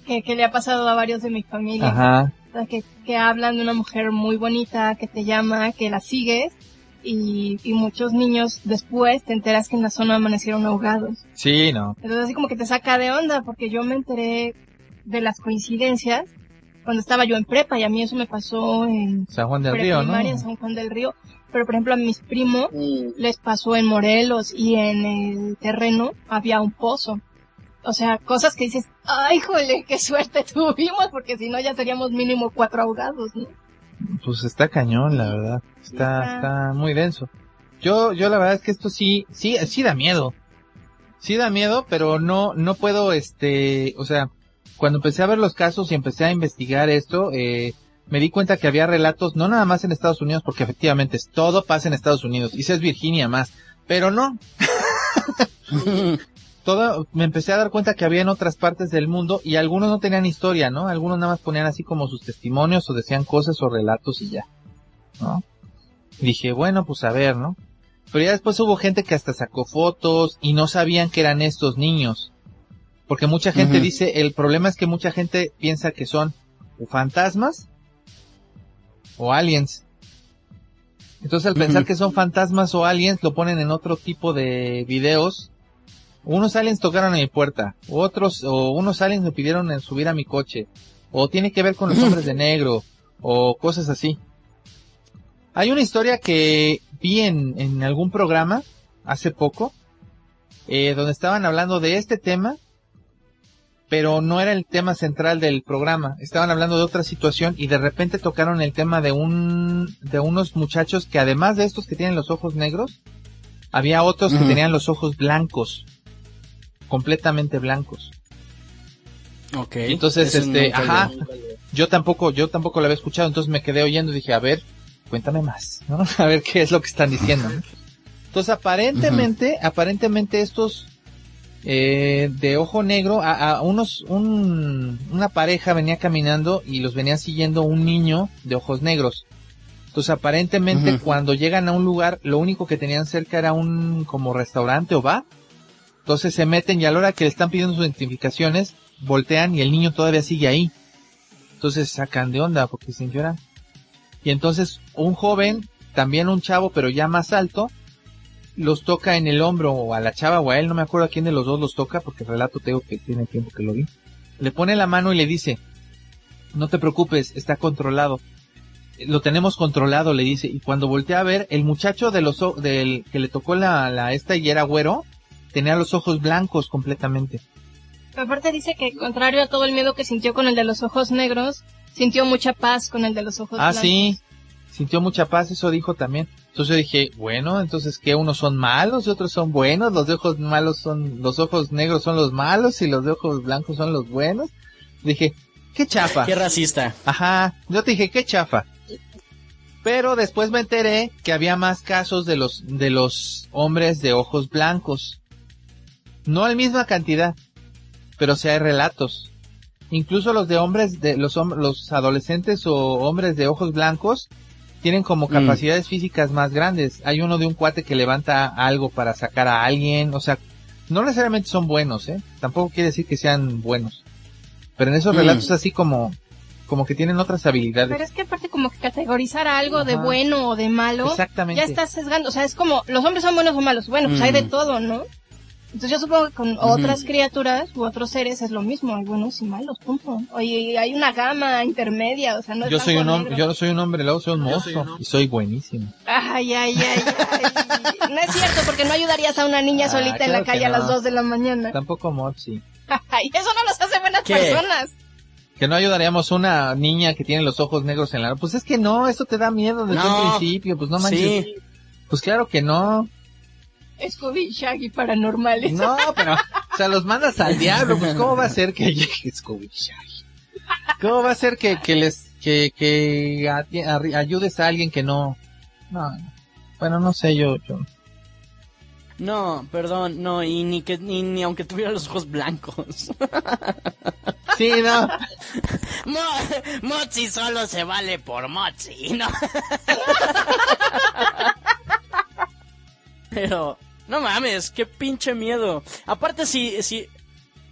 Que, que le ha pasado a varios de mi familia. Ajá. Que, que hablan de una mujer muy bonita, que te llama, que la sigues. Y, y muchos niños después te enteras que en la zona amanecieron ahogados. Sí, no. Entonces así como que te saca de onda porque yo me enteré de las coincidencias cuando estaba yo en prepa y a mí eso me pasó en San Juan del Río, ¿no? en San Juan del Río. Pero por ejemplo a mis primos les pasó en Morelos y en el terreno había un pozo. O sea, cosas que dices, ay, jole, qué suerte tuvimos porque si no ya seríamos mínimo cuatro ahogados, ¿no? Pues está cañón, la verdad. Está, Está- está muy denso. Yo, yo la verdad es que esto sí, sí, sí da miedo. Sí da miedo, pero no, no puedo, este, o sea, cuando empecé a ver los casos y empecé a investigar esto, eh, me di cuenta que había relatos, no nada más en Estados Unidos, porque efectivamente todo pasa en Estados Unidos, y si es Virginia más, pero no, me empecé a dar cuenta que había en otras partes del mundo y algunos no tenían historia, ¿no? Algunos nada más ponían así como sus testimonios o decían cosas o relatos y ya, ¿no? Y dije, bueno, pues a ver, ¿no? Pero ya después hubo gente que hasta sacó fotos y no sabían que eran estos niños. Porque mucha gente dice, el problema es que mucha gente piensa que son o fantasmas o aliens. Entonces al pensar que son fantasmas o aliens lo ponen en otro tipo de videos unos aliens tocaron a mi puerta, otros, o unos aliens me pidieron en subir a mi coche, o tiene que ver con los hombres de negro, o cosas así. Hay una historia que vi en, en algún programa hace poco, eh, donde estaban hablando de este tema, pero no era el tema central del programa. Estaban hablando de otra situación y de repente tocaron el tema de un, de unos muchachos que además de estos que tienen los ojos negros, había otros que tenían los ojos blancos, completamente blancos. ok. Entonces, Eso este, ajá. Yo tampoco, yo tampoco lo había escuchado, entonces me quedé oyendo y dije, a ver, cuéntame más, ¿no? A ver qué es lo que están diciendo. ¿no? Entonces, aparentemente, aparentemente estos eh, de ojo negro, a, a unos, un, una pareja venía caminando y los venía siguiendo un niño de ojos negros. Entonces, aparentemente, cuando llegan a un lugar, lo único que tenían cerca era un como restaurante o bar. Entonces se meten y a la hora que le están pidiendo sus identificaciones, voltean y el niño todavía sigue ahí. Entonces sacan de onda porque dicen lloran. Y entonces un joven, también un chavo, pero ya más alto, los toca en el hombro o a la chava o a él, no me acuerdo a quién de los dos los toca porque el relato tengo que tiene tiempo que lo vi. Le pone la mano y le dice, no te preocupes, está controlado. Lo tenemos controlado, le dice. Y cuando voltea a ver, el muchacho de los, del que le tocó la, la esta y era güero, tenía los ojos blancos completamente. Aparte dice que contrario a todo el miedo que sintió con el de los ojos negros, sintió mucha paz con el de los ojos Ah, blancos. sí. Sintió mucha paz, eso dijo también. Entonces yo dije, bueno, entonces que unos son malos y otros son buenos, los de ojos malos son, los ojos negros son los malos y los de ojos blancos son los buenos. Dije, qué chafa. Qué racista. Ajá, yo te dije, qué chafa. Pero después me enteré que había más casos de los, de los hombres de ojos blancos. No en misma cantidad, pero sí hay relatos. Incluso los de hombres, de los, los adolescentes o hombres de ojos blancos tienen como Mm. capacidades físicas más grandes. Hay uno de un cuate que levanta algo para sacar a alguien, o sea, no necesariamente son buenos, ¿eh? Tampoco quiere decir que sean buenos. Pero en esos Mm. relatos así como, como que tienen otras habilidades. Pero es que aparte como que categorizar algo de bueno o de malo, Exactamente. ya estás sesgando. O sea, es como, los hombres son buenos o malos. Bueno, pues hay de Mm. todo, ¿no? Entonces yo supongo que con otras criaturas u otros seres es lo mismo, hay buenos y malos, punto. Oye, hay una gama intermedia, o sea, no es Yo soy un hombre, negro. yo soy un hombre, luego soy un monstruo y soy buenísimo. Ay, ay, ay, ay. No es cierto, porque no ayudarías a una niña Ah, solita en la claro calle a las no. 2 de la mañana. Tampoco Mochi. Ay, eso no los hace buenas ¿Qué? personas. Que no ayudaríamos a una niña que tiene los ojos negros en la Pues es que no, eso te da miedo desde No. un principio, pues no manches. Sí. Pues claro que no. Scooby Shaggy paranormales. No, pero, o sea, los mandas al diablo, pues cómo va a ser que llegue Scooby Shaggy? ¿Cómo va a ser que, que les, que, que a- ayudes a alguien que no, no, no. bueno, no sé, yo, yo, No, perdón, no, y ni que ni, ni aunque tuviera los ojos blancos. sí, no, Mo Mochi solo se vale por Mochi, ¿no? Pero, no mames, qué pinche miedo. Aparte, si, si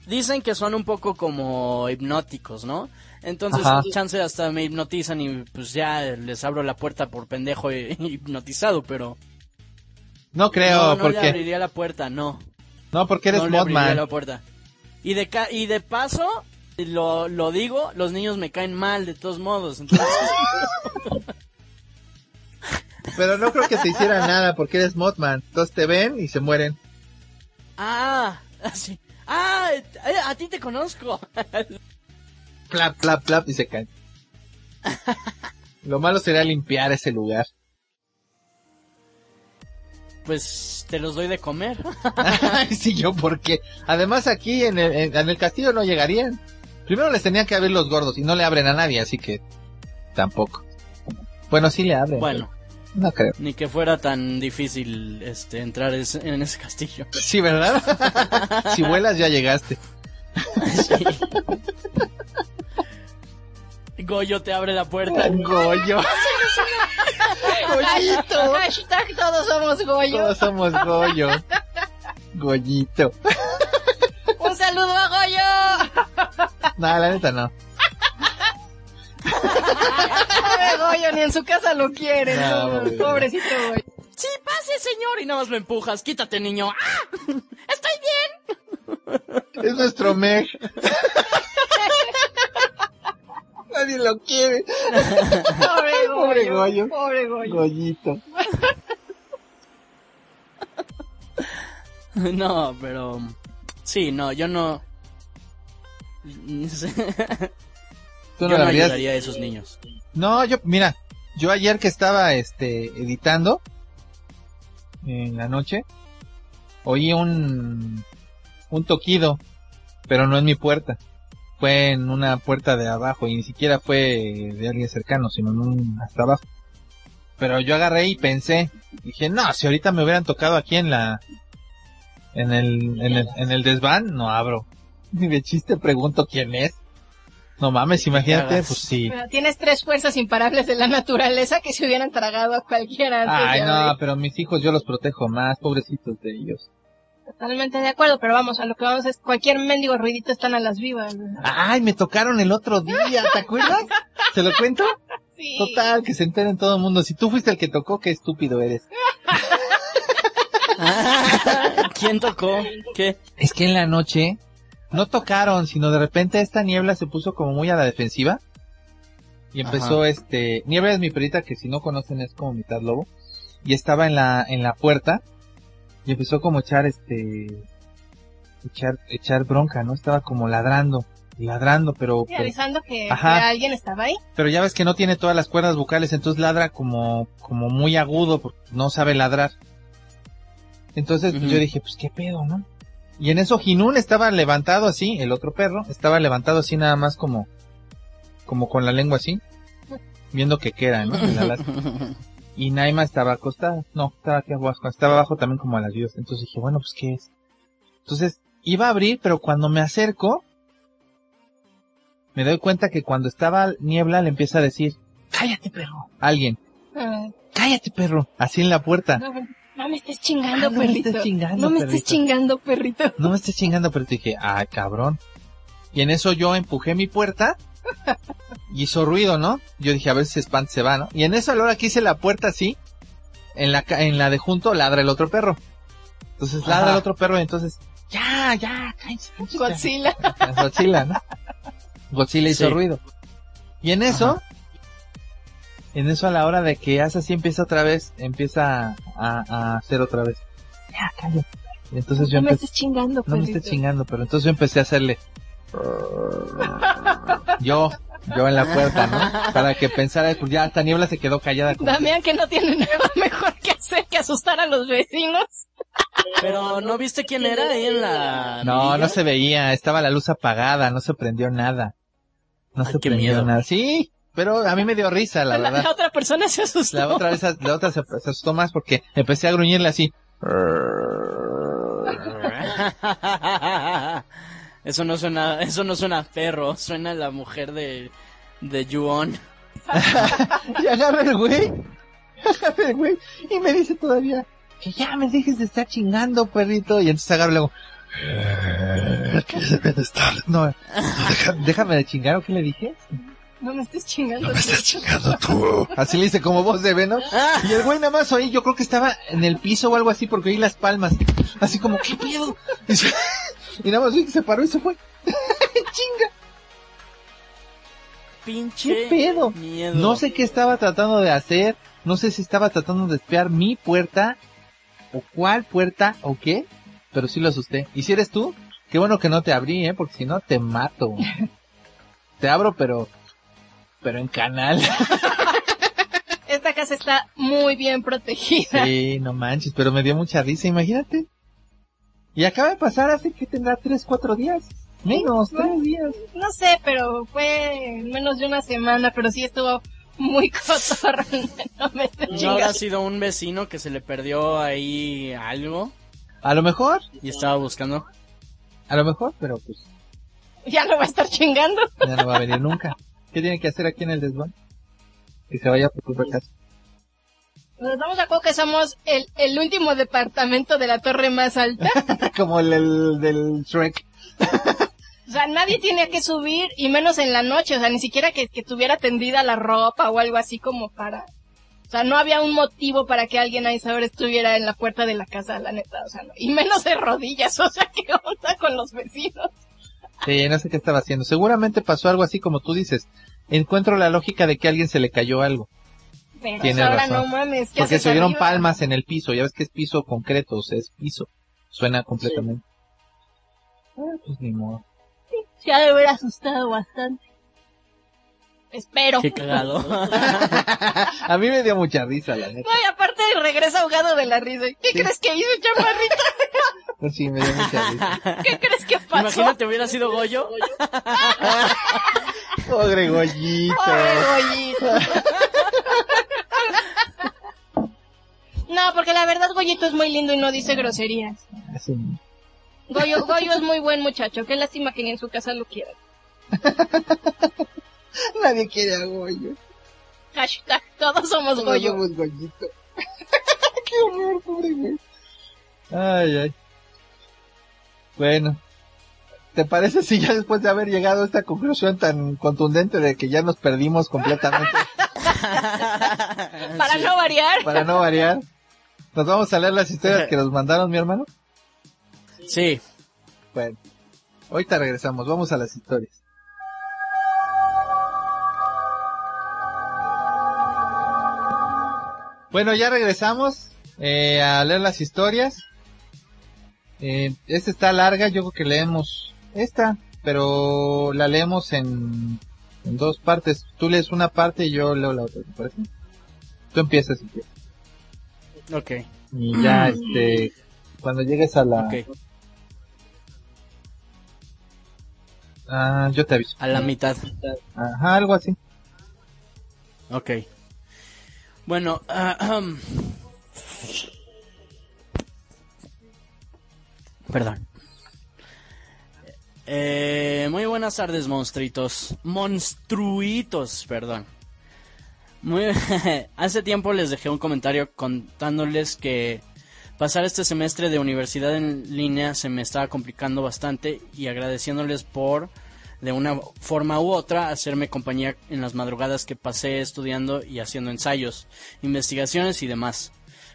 dicen que son un poco como hipnóticos, ¿no? Entonces, Ajá. chance hasta me hipnotizan y pues ya les abro la puerta por pendejo y- hipnotizado, pero no creo, no, no le abriría la puerta, no. no, porque eres no le abriría la puerta. Y de, ca- y de paso, lo, lo digo, los niños me caen mal de todos modos. Entonces, Pero no creo que te hiciera nada porque eres Mothman. Entonces te ven y se mueren. ah, así. Ah, eh, a ti te conozco. Plap, plap, plap y se caen. Lo malo sería limpiar ese lugar. Pues te los doy de comer. Ay, sí, yo porque además aquí en el, en, en el castillo no llegarían. Primero les tenían que abrir los gordos y no le abren a nadie, así que tampoco. Bueno, sí le abren. Bueno, No creo. ni que fuera tan difícil este entrar es- en ese castillo. Sí, ¿verdad? si vuelas ya llegaste. Sí. Goyo te abre la puerta. Goyo. Goyito. Hashtag todos somos Goyo. Todos somos Goyo. Goyito. Un saludo a Goyo. No, la neta no. Pobre Goyo, ni en su casa lo quiere. No, no, pobre. Pobrecito Goyo. Sí, pase, señor. Y nada más lo empujas. Quítate, niño. ¡Ah! Estoy bien. Es nuestro Meg. Nadie lo quiere. Pobre Goyo. Pobre Goyo. Pobre Goyo. Goyito. No, pero sí, no, yo no. Tú yo no no la abrías. ayudaría a esos niños. No, yo, mira, yo ayer que estaba, este, editando, en la noche, oí un, un toquido, pero no en mi puerta. Fue en una puerta de abajo y ni siquiera fue de alguien cercano, sino en un, hasta abajo. Pero yo agarré y pensé, dije, no, si ahorita me hubieran tocado aquí en la, en el, en el, en el desván, no abro. Ni de chiste pregunto quién es. No mames, imagínate, pues sí. Pero Tienes tres fuerzas imparables de la naturaleza que se hubieran tragado a cualquiera antes Ay, de no, pero mis hijos yo los protejo más, pobrecitos de ellos. Totalmente de acuerdo, pero vamos, a lo que vamos es cualquier mendigo ruidito están a las vivas. Ay, me tocaron el otro día, ¿te acuerdas? ¿Se lo cuento? Sí. Total, que se enteren todo el mundo. Si tú fuiste el que tocó, qué estúpido eres. ¿Quién tocó? ¿Qué? Es que en la noche no tocaron, sino de repente esta niebla se puso como muy a la defensiva. Y empezó Ajá. este, Niebla es mi perrita que si no conocen es como mitad lobo. Y estaba en la, en la puerta. Y empezó como a echar este, echar, echar bronca, ¿no? Estaba como ladrando, ladrando, pero, Sí, pero, avisando que, Ajá. que alguien estaba ahí. pero ya ves que no tiene todas las cuerdas vocales, entonces ladra como, como muy agudo, porque no sabe ladrar. Entonces pues, yo dije, pues qué pedo, ¿no? Y en eso Jinún estaba levantado así, el otro perro, estaba levantado así nada más como, como con la lengua así, viendo que qué era, ¿no? La. Y Naima estaba acostada, no, estaba aquí abajo, estaba abajo también como a las vivas. Entonces dije, bueno, pues qué es. Entonces iba a abrir, pero cuando me acerco, me doy cuenta que cuando estaba niebla le empieza a decir, cállate perro, alguien, Ah, cállate perro, así en la puerta. No, me estés chingando, Ah, no me perrito. estés chingando, no me estés perrito. chingando, perrito. No me estés chingando, pero te dije, ay cabrón. Y en eso yo empujé mi puerta y hizo ruido, ¿no? Yo dije, a ver si se espanta, se va, ¿no? Y en eso a la hora que hice la puerta así, en la, ca- en la de junto ladra el otro perro. Entonces ladra Ajá. el otro perro y entonces, ya, ya, cállense, cállense, Godzilla. Godzilla, ¿no? Godzilla hizo Sí. ruido. Y en eso, Ajá. En eso a la hora de que hace así empieza otra vez, empieza a, a hacer otra vez. Ya, cállate. Y entonces yo No me empecé, estés chingando, no me estés chingando, pero entonces yo empecé a hacerle. Yo, yo en la puerta, ¿no? Para que pensara, pues ya hasta Niebla se quedó callada. como- Damián que no tiene nada mejor que hacer que asustar a los vecinos. Pero ¿no viste quién era ahí en la... No, no se veía, estaba la luz apagada, no se prendió nada. No Ay, se qué prendió miedo. nada. Sí, pero a mí me dio risa, la La, verdad. la otra persona se asustó. La otra vez, la otra se, se asustó más porque empecé a gruñirle así. eso no suena, eso no suena a perro, suena a la mujer de, de Yuon. Y agarra el güey. Agarra el güey. Y me dice todavía que ya me dejes de estar chingando, perrito. Y entonces agarra luego. "Eh, ¿Qué deben estar? No, deja- déjame de chingar, ¿o qué le dije? No me estés chingando. chingando tú. Así le dice como voz de Venom. Y el güey nada más oí, yo creo que estaba en el piso o algo así porque oí las palmas. Así como, ¿qué pedo? Y, se- y nada más oí que se paró y se fue. Chinga. Pinche ¿Qué pedo? miedo. No sé qué estaba tratando de hacer, no sé si estaba tratando de espiar mi puerta, o cuál puerta, o qué, pero sí lo asusté. ¿Y si eres tú? Qué bueno que no te abrí, eh, porque si no te mato. te abro, pero, pero en canal. Esta casa está muy bien protegida. sí, no manches, pero me dio mucha risa, imagínate. Y acaba de pasar hace que tendrá tres, cuatro días. Menos, Sí, tres días. No sé, pero fue menos de una semana, pero sí estuvo muy cotorro. No me estés ¿No habrá sido un vecino que se le perdió ahí algo A lo mejor, y estaba buscando? a lo mejor, pero pues Ya no va a estar chingando. Ya no va a venir nunca. ¿Qué tiene que hacer aquí en el desván? Que se vaya por tu casa. Nos estamos de acuerdo que somos el, el último departamento de la torre más alta. Como el, el del Shrek. O sea, nadie tiene que subir, y menos en la noche. O sea, ni siquiera que, que tuviera tendida la ropa o algo así como para... O sea, no había un motivo para que alguien a esa hora estuviera en la puerta de la casa, la neta. O sea, no. Y menos de rodillas. O sea, ¿qué onda con los vecinos? Sí, no sé qué estaba haciendo. Seguramente pasó algo así como tú dices. Encuentro la lógica de que a alguien se le cayó algo. Pero ahora razón. no mames. ¿qué Porque se oyeron arriba? palmas en el piso. Ya ves que es piso concreto, o sea, es piso. Suena completamente. Ah, pues ni modo. Se ha de haber asustado bastante. Espero. Qué cagado. a mí me dio mucha risa, la neta. No, y aparte regresa ahogado de la risa. ¿Qué Sí. crees que hizo, chaparrita? Pues sí, me dio mucha risa. ¿Qué crees que pasó? Imagínate hubiera sido Goyo. Pobre gollito. Pobre Goyito. No, porque la verdad Goyito es muy lindo y no dice groserías. Así. Goyo, Goyo es muy buen muchacho. Qué lástima que ni en su casa lo quieran. Nadie quiere a Goyo. Hashtag, todos somos Todos Goyo. somos Goyito. Qué horror, pobre güey. Ay, ay. Bueno, ¿te parece si ya después de haber llegado a esta conclusión tan contundente de que ya nos perdimos completamente Para no variar. para no variar, nos vamos a leer las historias que nos mandaron mi hermano? Sí. Bueno, ahorita regresamos, vamos a las historias. Bueno, ya regresamos eh, a leer las historias. Eh, esta está larga, yo creo que leemos esta, pero la leemos en, en dos partes. Tú lees una parte y yo leo la otra, ¿te parece? Tú empiezas si quieres. Ok. Y ya, este, cuando llegues a la... Ok. Ah, yo te aviso. A la mitad. Ajá, algo así. Ok. Bueno, ahem. perdón. Eh, muy buenas tardes, monstruitos. Monstruitos, perdón. Muy, hace tiempo les dejé un comentario contándoles que pasar este semestre de universidad en línea se me estaba complicando bastante y agradeciéndoles por de una forma u otra hacerme compañía en las madrugadas que pasé estudiando y haciendo ensayos, investigaciones y demás.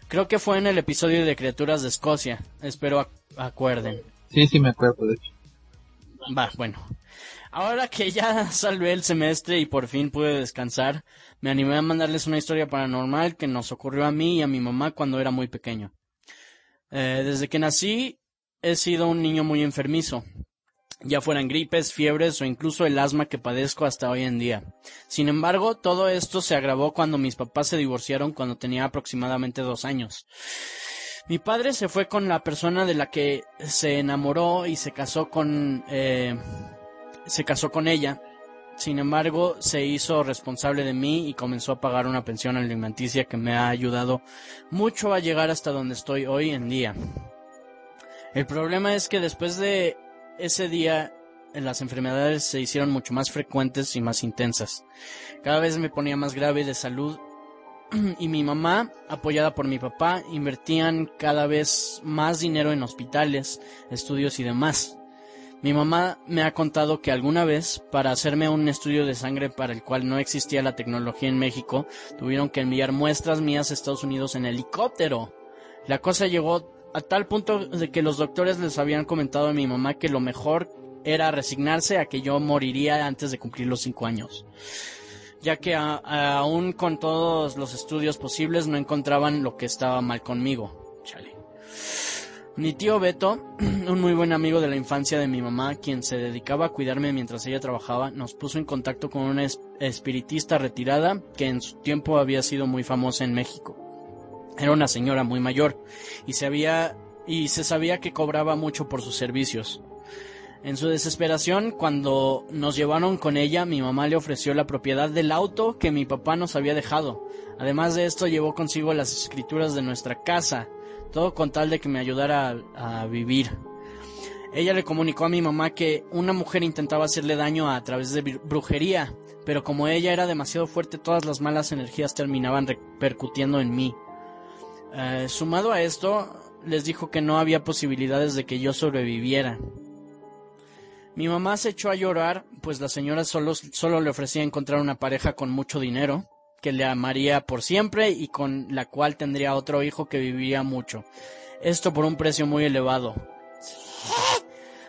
Creo que fue en el episodio de Criaturas de Escocia. Espero ac- acuerden. Sí, sí me acuerdo, de hecho. Va, bueno. Ahora que ya salvé el semestre y por fin pude descansar, me animé a mandarles una historia paranormal que nos ocurrió a mí y a mi mamá cuando era muy pequeño. Eh, desde que nací he sido un niño muy enfermizo, ya fueran gripes, fiebres o incluso el asma que padezco hasta hoy en día. Sin embargo, todo esto se agravó cuando mis papás se divorciaron cuando tenía aproximadamente dos años. Mi padre se fue con la persona de la que se enamoró y se casó con eh, se casó con ella. Sin embargo, se hizo responsable de mí y comenzó a pagar una pensión alimenticia que me ha ayudado mucho a llegar hasta donde estoy hoy en día. El problema es que después de ese día las enfermedades se hicieron mucho más frecuentes y más intensas. Cada vez me ponía más grave de salud y mi mamá, apoyada por mi papá, invertían cada vez más dinero en hospitales, estudios y demás. Mi mamá me ha contado que alguna vez, para hacerme un estudio de sangre para el cual no existía la tecnología en México, tuvieron que enviar muestras mías a Estados Unidos en helicóptero. La cosa llegó a tal punto de que los doctores les habían comentado a mi mamá que lo mejor era resignarse a que yo moriría antes de cumplir los cinco años ya que a- aún con todos los estudios posibles no encontraban lo que estaba mal conmigo. Chale. Mi tío Beto, un muy buen amigo de la infancia de mi mamá, quien se dedicaba a cuidarme mientras ella trabajaba, nos puso en contacto con una es- espiritista retirada que en su tiempo había sido muy famosa en México. Era una señora muy mayor y se había y se sabía que cobraba mucho por sus servicios. En su desesperación, cuando nos llevaron con ella, mi mamá le ofreció la propiedad del auto que mi papá nos había dejado. Además de esto, llevó consigo las escrituras de nuestra casa, todo con tal de que me ayudara a, a vivir. Ella le comunicó a mi mamá que una mujer intentaba hacerle daño a través de br- brujería, pero como ella era demasiado fuerte, todas las malas energías terminaban repercutiendo en mí. Eh, sumado a esto, les dijo que no había posibilidades de que yo sobreviviera. Mi mamá se echó a llorar, pues la señora solo, solo le ofrecía encontrar una pareja con mucho dinero, que le amaría por siempre y con la cual tendría otro hijo que viviría mucho. Esto por un precio muy elevado.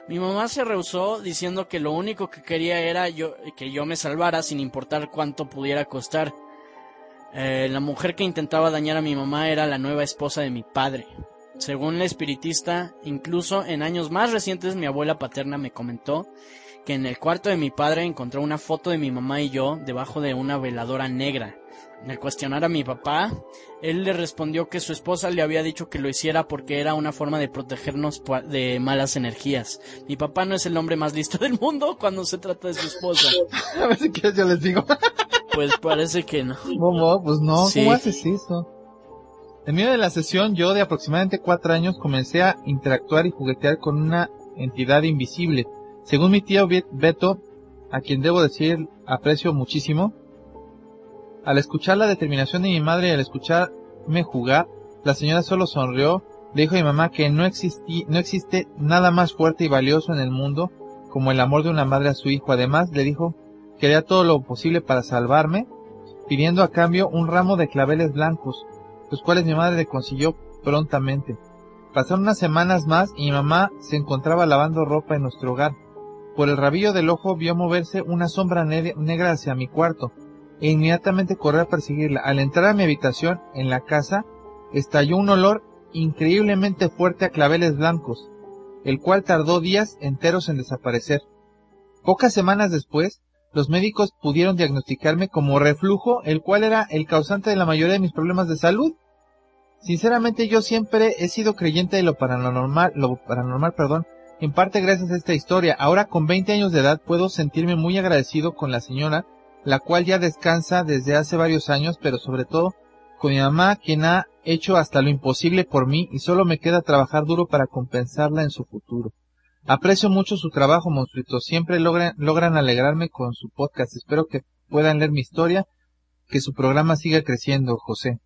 Mi mamá se rehusó diciendo que lo único que quería era yo, que yo me salvara sin importar cuánto pudiera costar. Eh, la mujer que intentaba dañar a mi mamá era la nueva esposa de mi padre. Según la espiritista, incluso en años más recientes mi abuela paterna me comentó que en el cuarto de mi padre encontró una foto de mi mamá y yo debajo de una veladora negra. Al cuestionar a mi papá, él le respondió que su esposa le había dicho que lo hiciera porque era una forma de protegernos de malas energías. Mi papá no es el hombre más listo del mundo cuando se trata de su esposa. A ver si quieres yo les digo. Pues parece que no. ¿Cómo? Pues no, Sí. ¿cómo haces eso? En medio de la sesión, yo de aproximadamente cuatro años comencé a interactuar y juguetear con una entidad invisible. Según mi tío Bet- Beto, a quien debo decir aprecio muchísimo, al escuchar la determinación de mi madre y al escucharme jugar, la señora solo sonrió Le dijo a mi mamá que no, existí, existe nada más fuerte y valioso en el mundo como el amor de una madre a su hijo. Además, le dijo que haría todo lo posible para salvarme, pidiendo a cambio un ramo de claveles blancos, los cuales mi madre le consiguió prontamente. Pasaron unas semanas más y mi mamá se encontraba lavando ropa en nuestro hogar. Por el rabillo del ojo vio moverse una sombra negra hacia mi cuarto e inmediatamente corrió a perseguirla. Al entrar a mi habitación, en la casa, estalló un olor increíblemente fuerte a claveles blancos, el cual tardó días enteros en desaparecer. Pocas semanas después, los médicos pudieron diagnosticarme como reflujo, el cual era el causante de la mayoría de mis problemas de salud. Sinceramente yo siempre he sido creyente de lo paranormal, lo paranormal, perdón, en parte gracias a esta historia. Ahora con 20 años de edad puedo sentirme muy agradecido con la señora, la cual ya descansa desde hace varios años, pero sobre todo con mi mamá, quien ha hecho hasta lo imposible por mí y solo me queda trabajar duro para compensarla en su futuro. Aprecio mucho su trabajo, monstruito. Siempre logran, logran alegrarme con su podcast. Espero que puedan leer mi historia, que su programa siga creciendo, José.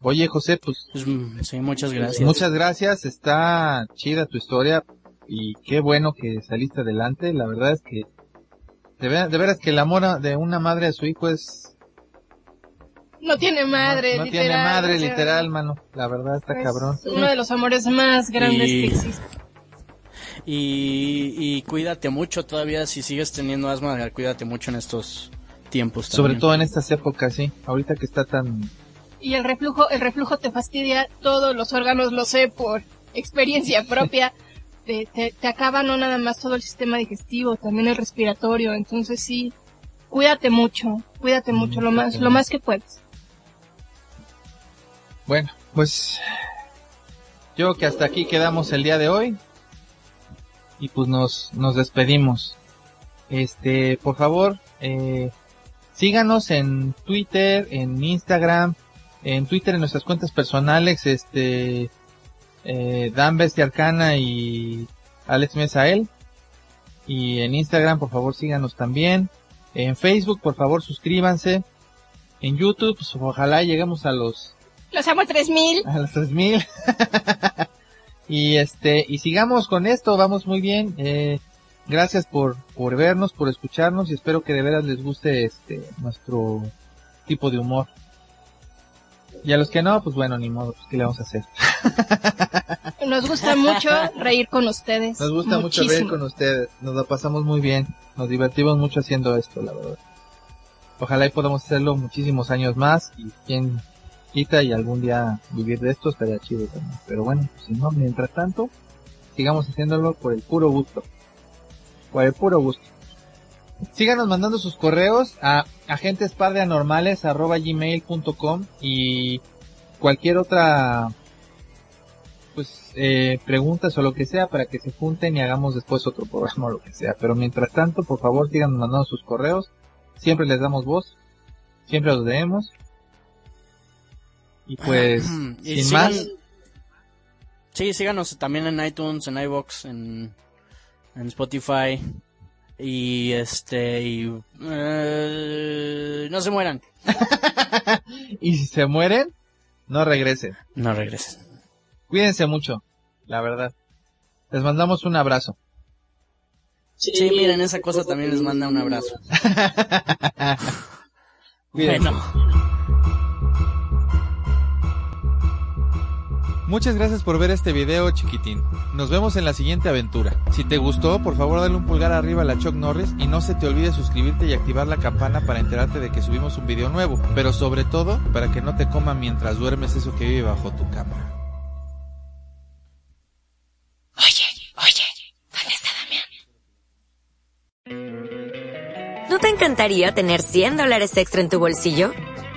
Oye, José, pues... pues sí, muchas gracias. Muchas gracias. Está chida tu historia y qué bueno que saliste adelante. La verdad es que... De, de veras que el amor de una madre a su hijo es no tiene madre, no, tiene madre, literal, mano. La verdad está cabrón. Uno de los amores más grandes que existe. Y, y cuídate mucho todavía, si sigues teniendo asma, cuídate mucho en estos tiempos. Sobre todo en estas épocas, sí. Ahorita que está tan... Y el reflujo, el reflujo te fastidia todos los órganos, lo sé por experiencia propia. te, te, te acaba no nada más todo el sistema digestivo, también el respiratorio. Entonces sí, cuídate mucho, cuídate mucho, lo más, lo más que puedes. Bueno, pues yo que hasta aquí quedamos el día de hoy y pues nos, nos despedimos. Este, por favor, eh, síganos en Twitter, en Instagram, en Twitter en nuestras cuentas personales, este, eh, Dan Bestia Arcana y Alex Mesael. Y en Instagram, por favor, síganos también. En Facebook, por favor, suscríbanse. En YouTube, pues ojalá lleguemos a los los amo 3000. A los 3000. y este, y sigamos con esto, vamos muy bien. Eh, gracias por, por vernos, por escucharnos y espero que de veras les guste este, nuestro tipo de humor. Y a los que no, pues bueno, ni modo, pues, ¿qué le vamos a hacer? Nos gusta mucho reír con ustedes. Nos gusta mucho reír con ustedes, nos lo pasamos muy bien, nos divertimos mucho haciendo esto, la verdad. Ojalá y podamos hacerlo muchísimos años más y quien quita y algún día vivir de esto estaría chido también. Pero bueno, si no, mientras tanto, sigamos haciéndolo por el puro gusto. Por el puro gusto. Síganos mandando sus correos a agentespardeanormales.com y cualquier otra pues eh, preguntas o lo que sea para que se junten y hagamos después otro programa o lo que sea. Pero mientras tanto, por favor, síganos mandando sus correos. Siempre les damos voz. Siempre los leemos. Y pues, sin más. Sí, síganos también en iTunes, en iBox, en, en Spotify. Y este, y, eh, no se mueran. y si se mueren, no regresen. No regresen. Cuídense mucho, la verdad. Les mandamos un abrazo. Sí, miren, esa cosa también les manda un abrazo. bueno. Muchas gracias por ver este video chiquitín. Nos vemos en la siguiente aventura. Si te gustó, por favor dale un pulgar arriba a la Chuck Norris y no se te olvide suscribirte y activar la campana para enterarte de que subimos un video nuevo. Pero sobre todo, para que no te coma mientras duermes eso que vive bajo tu cama. Oye, oye, ¿dónde está Damián? ¿No te encantaría tener 100 dólares extra en tu bolsillo?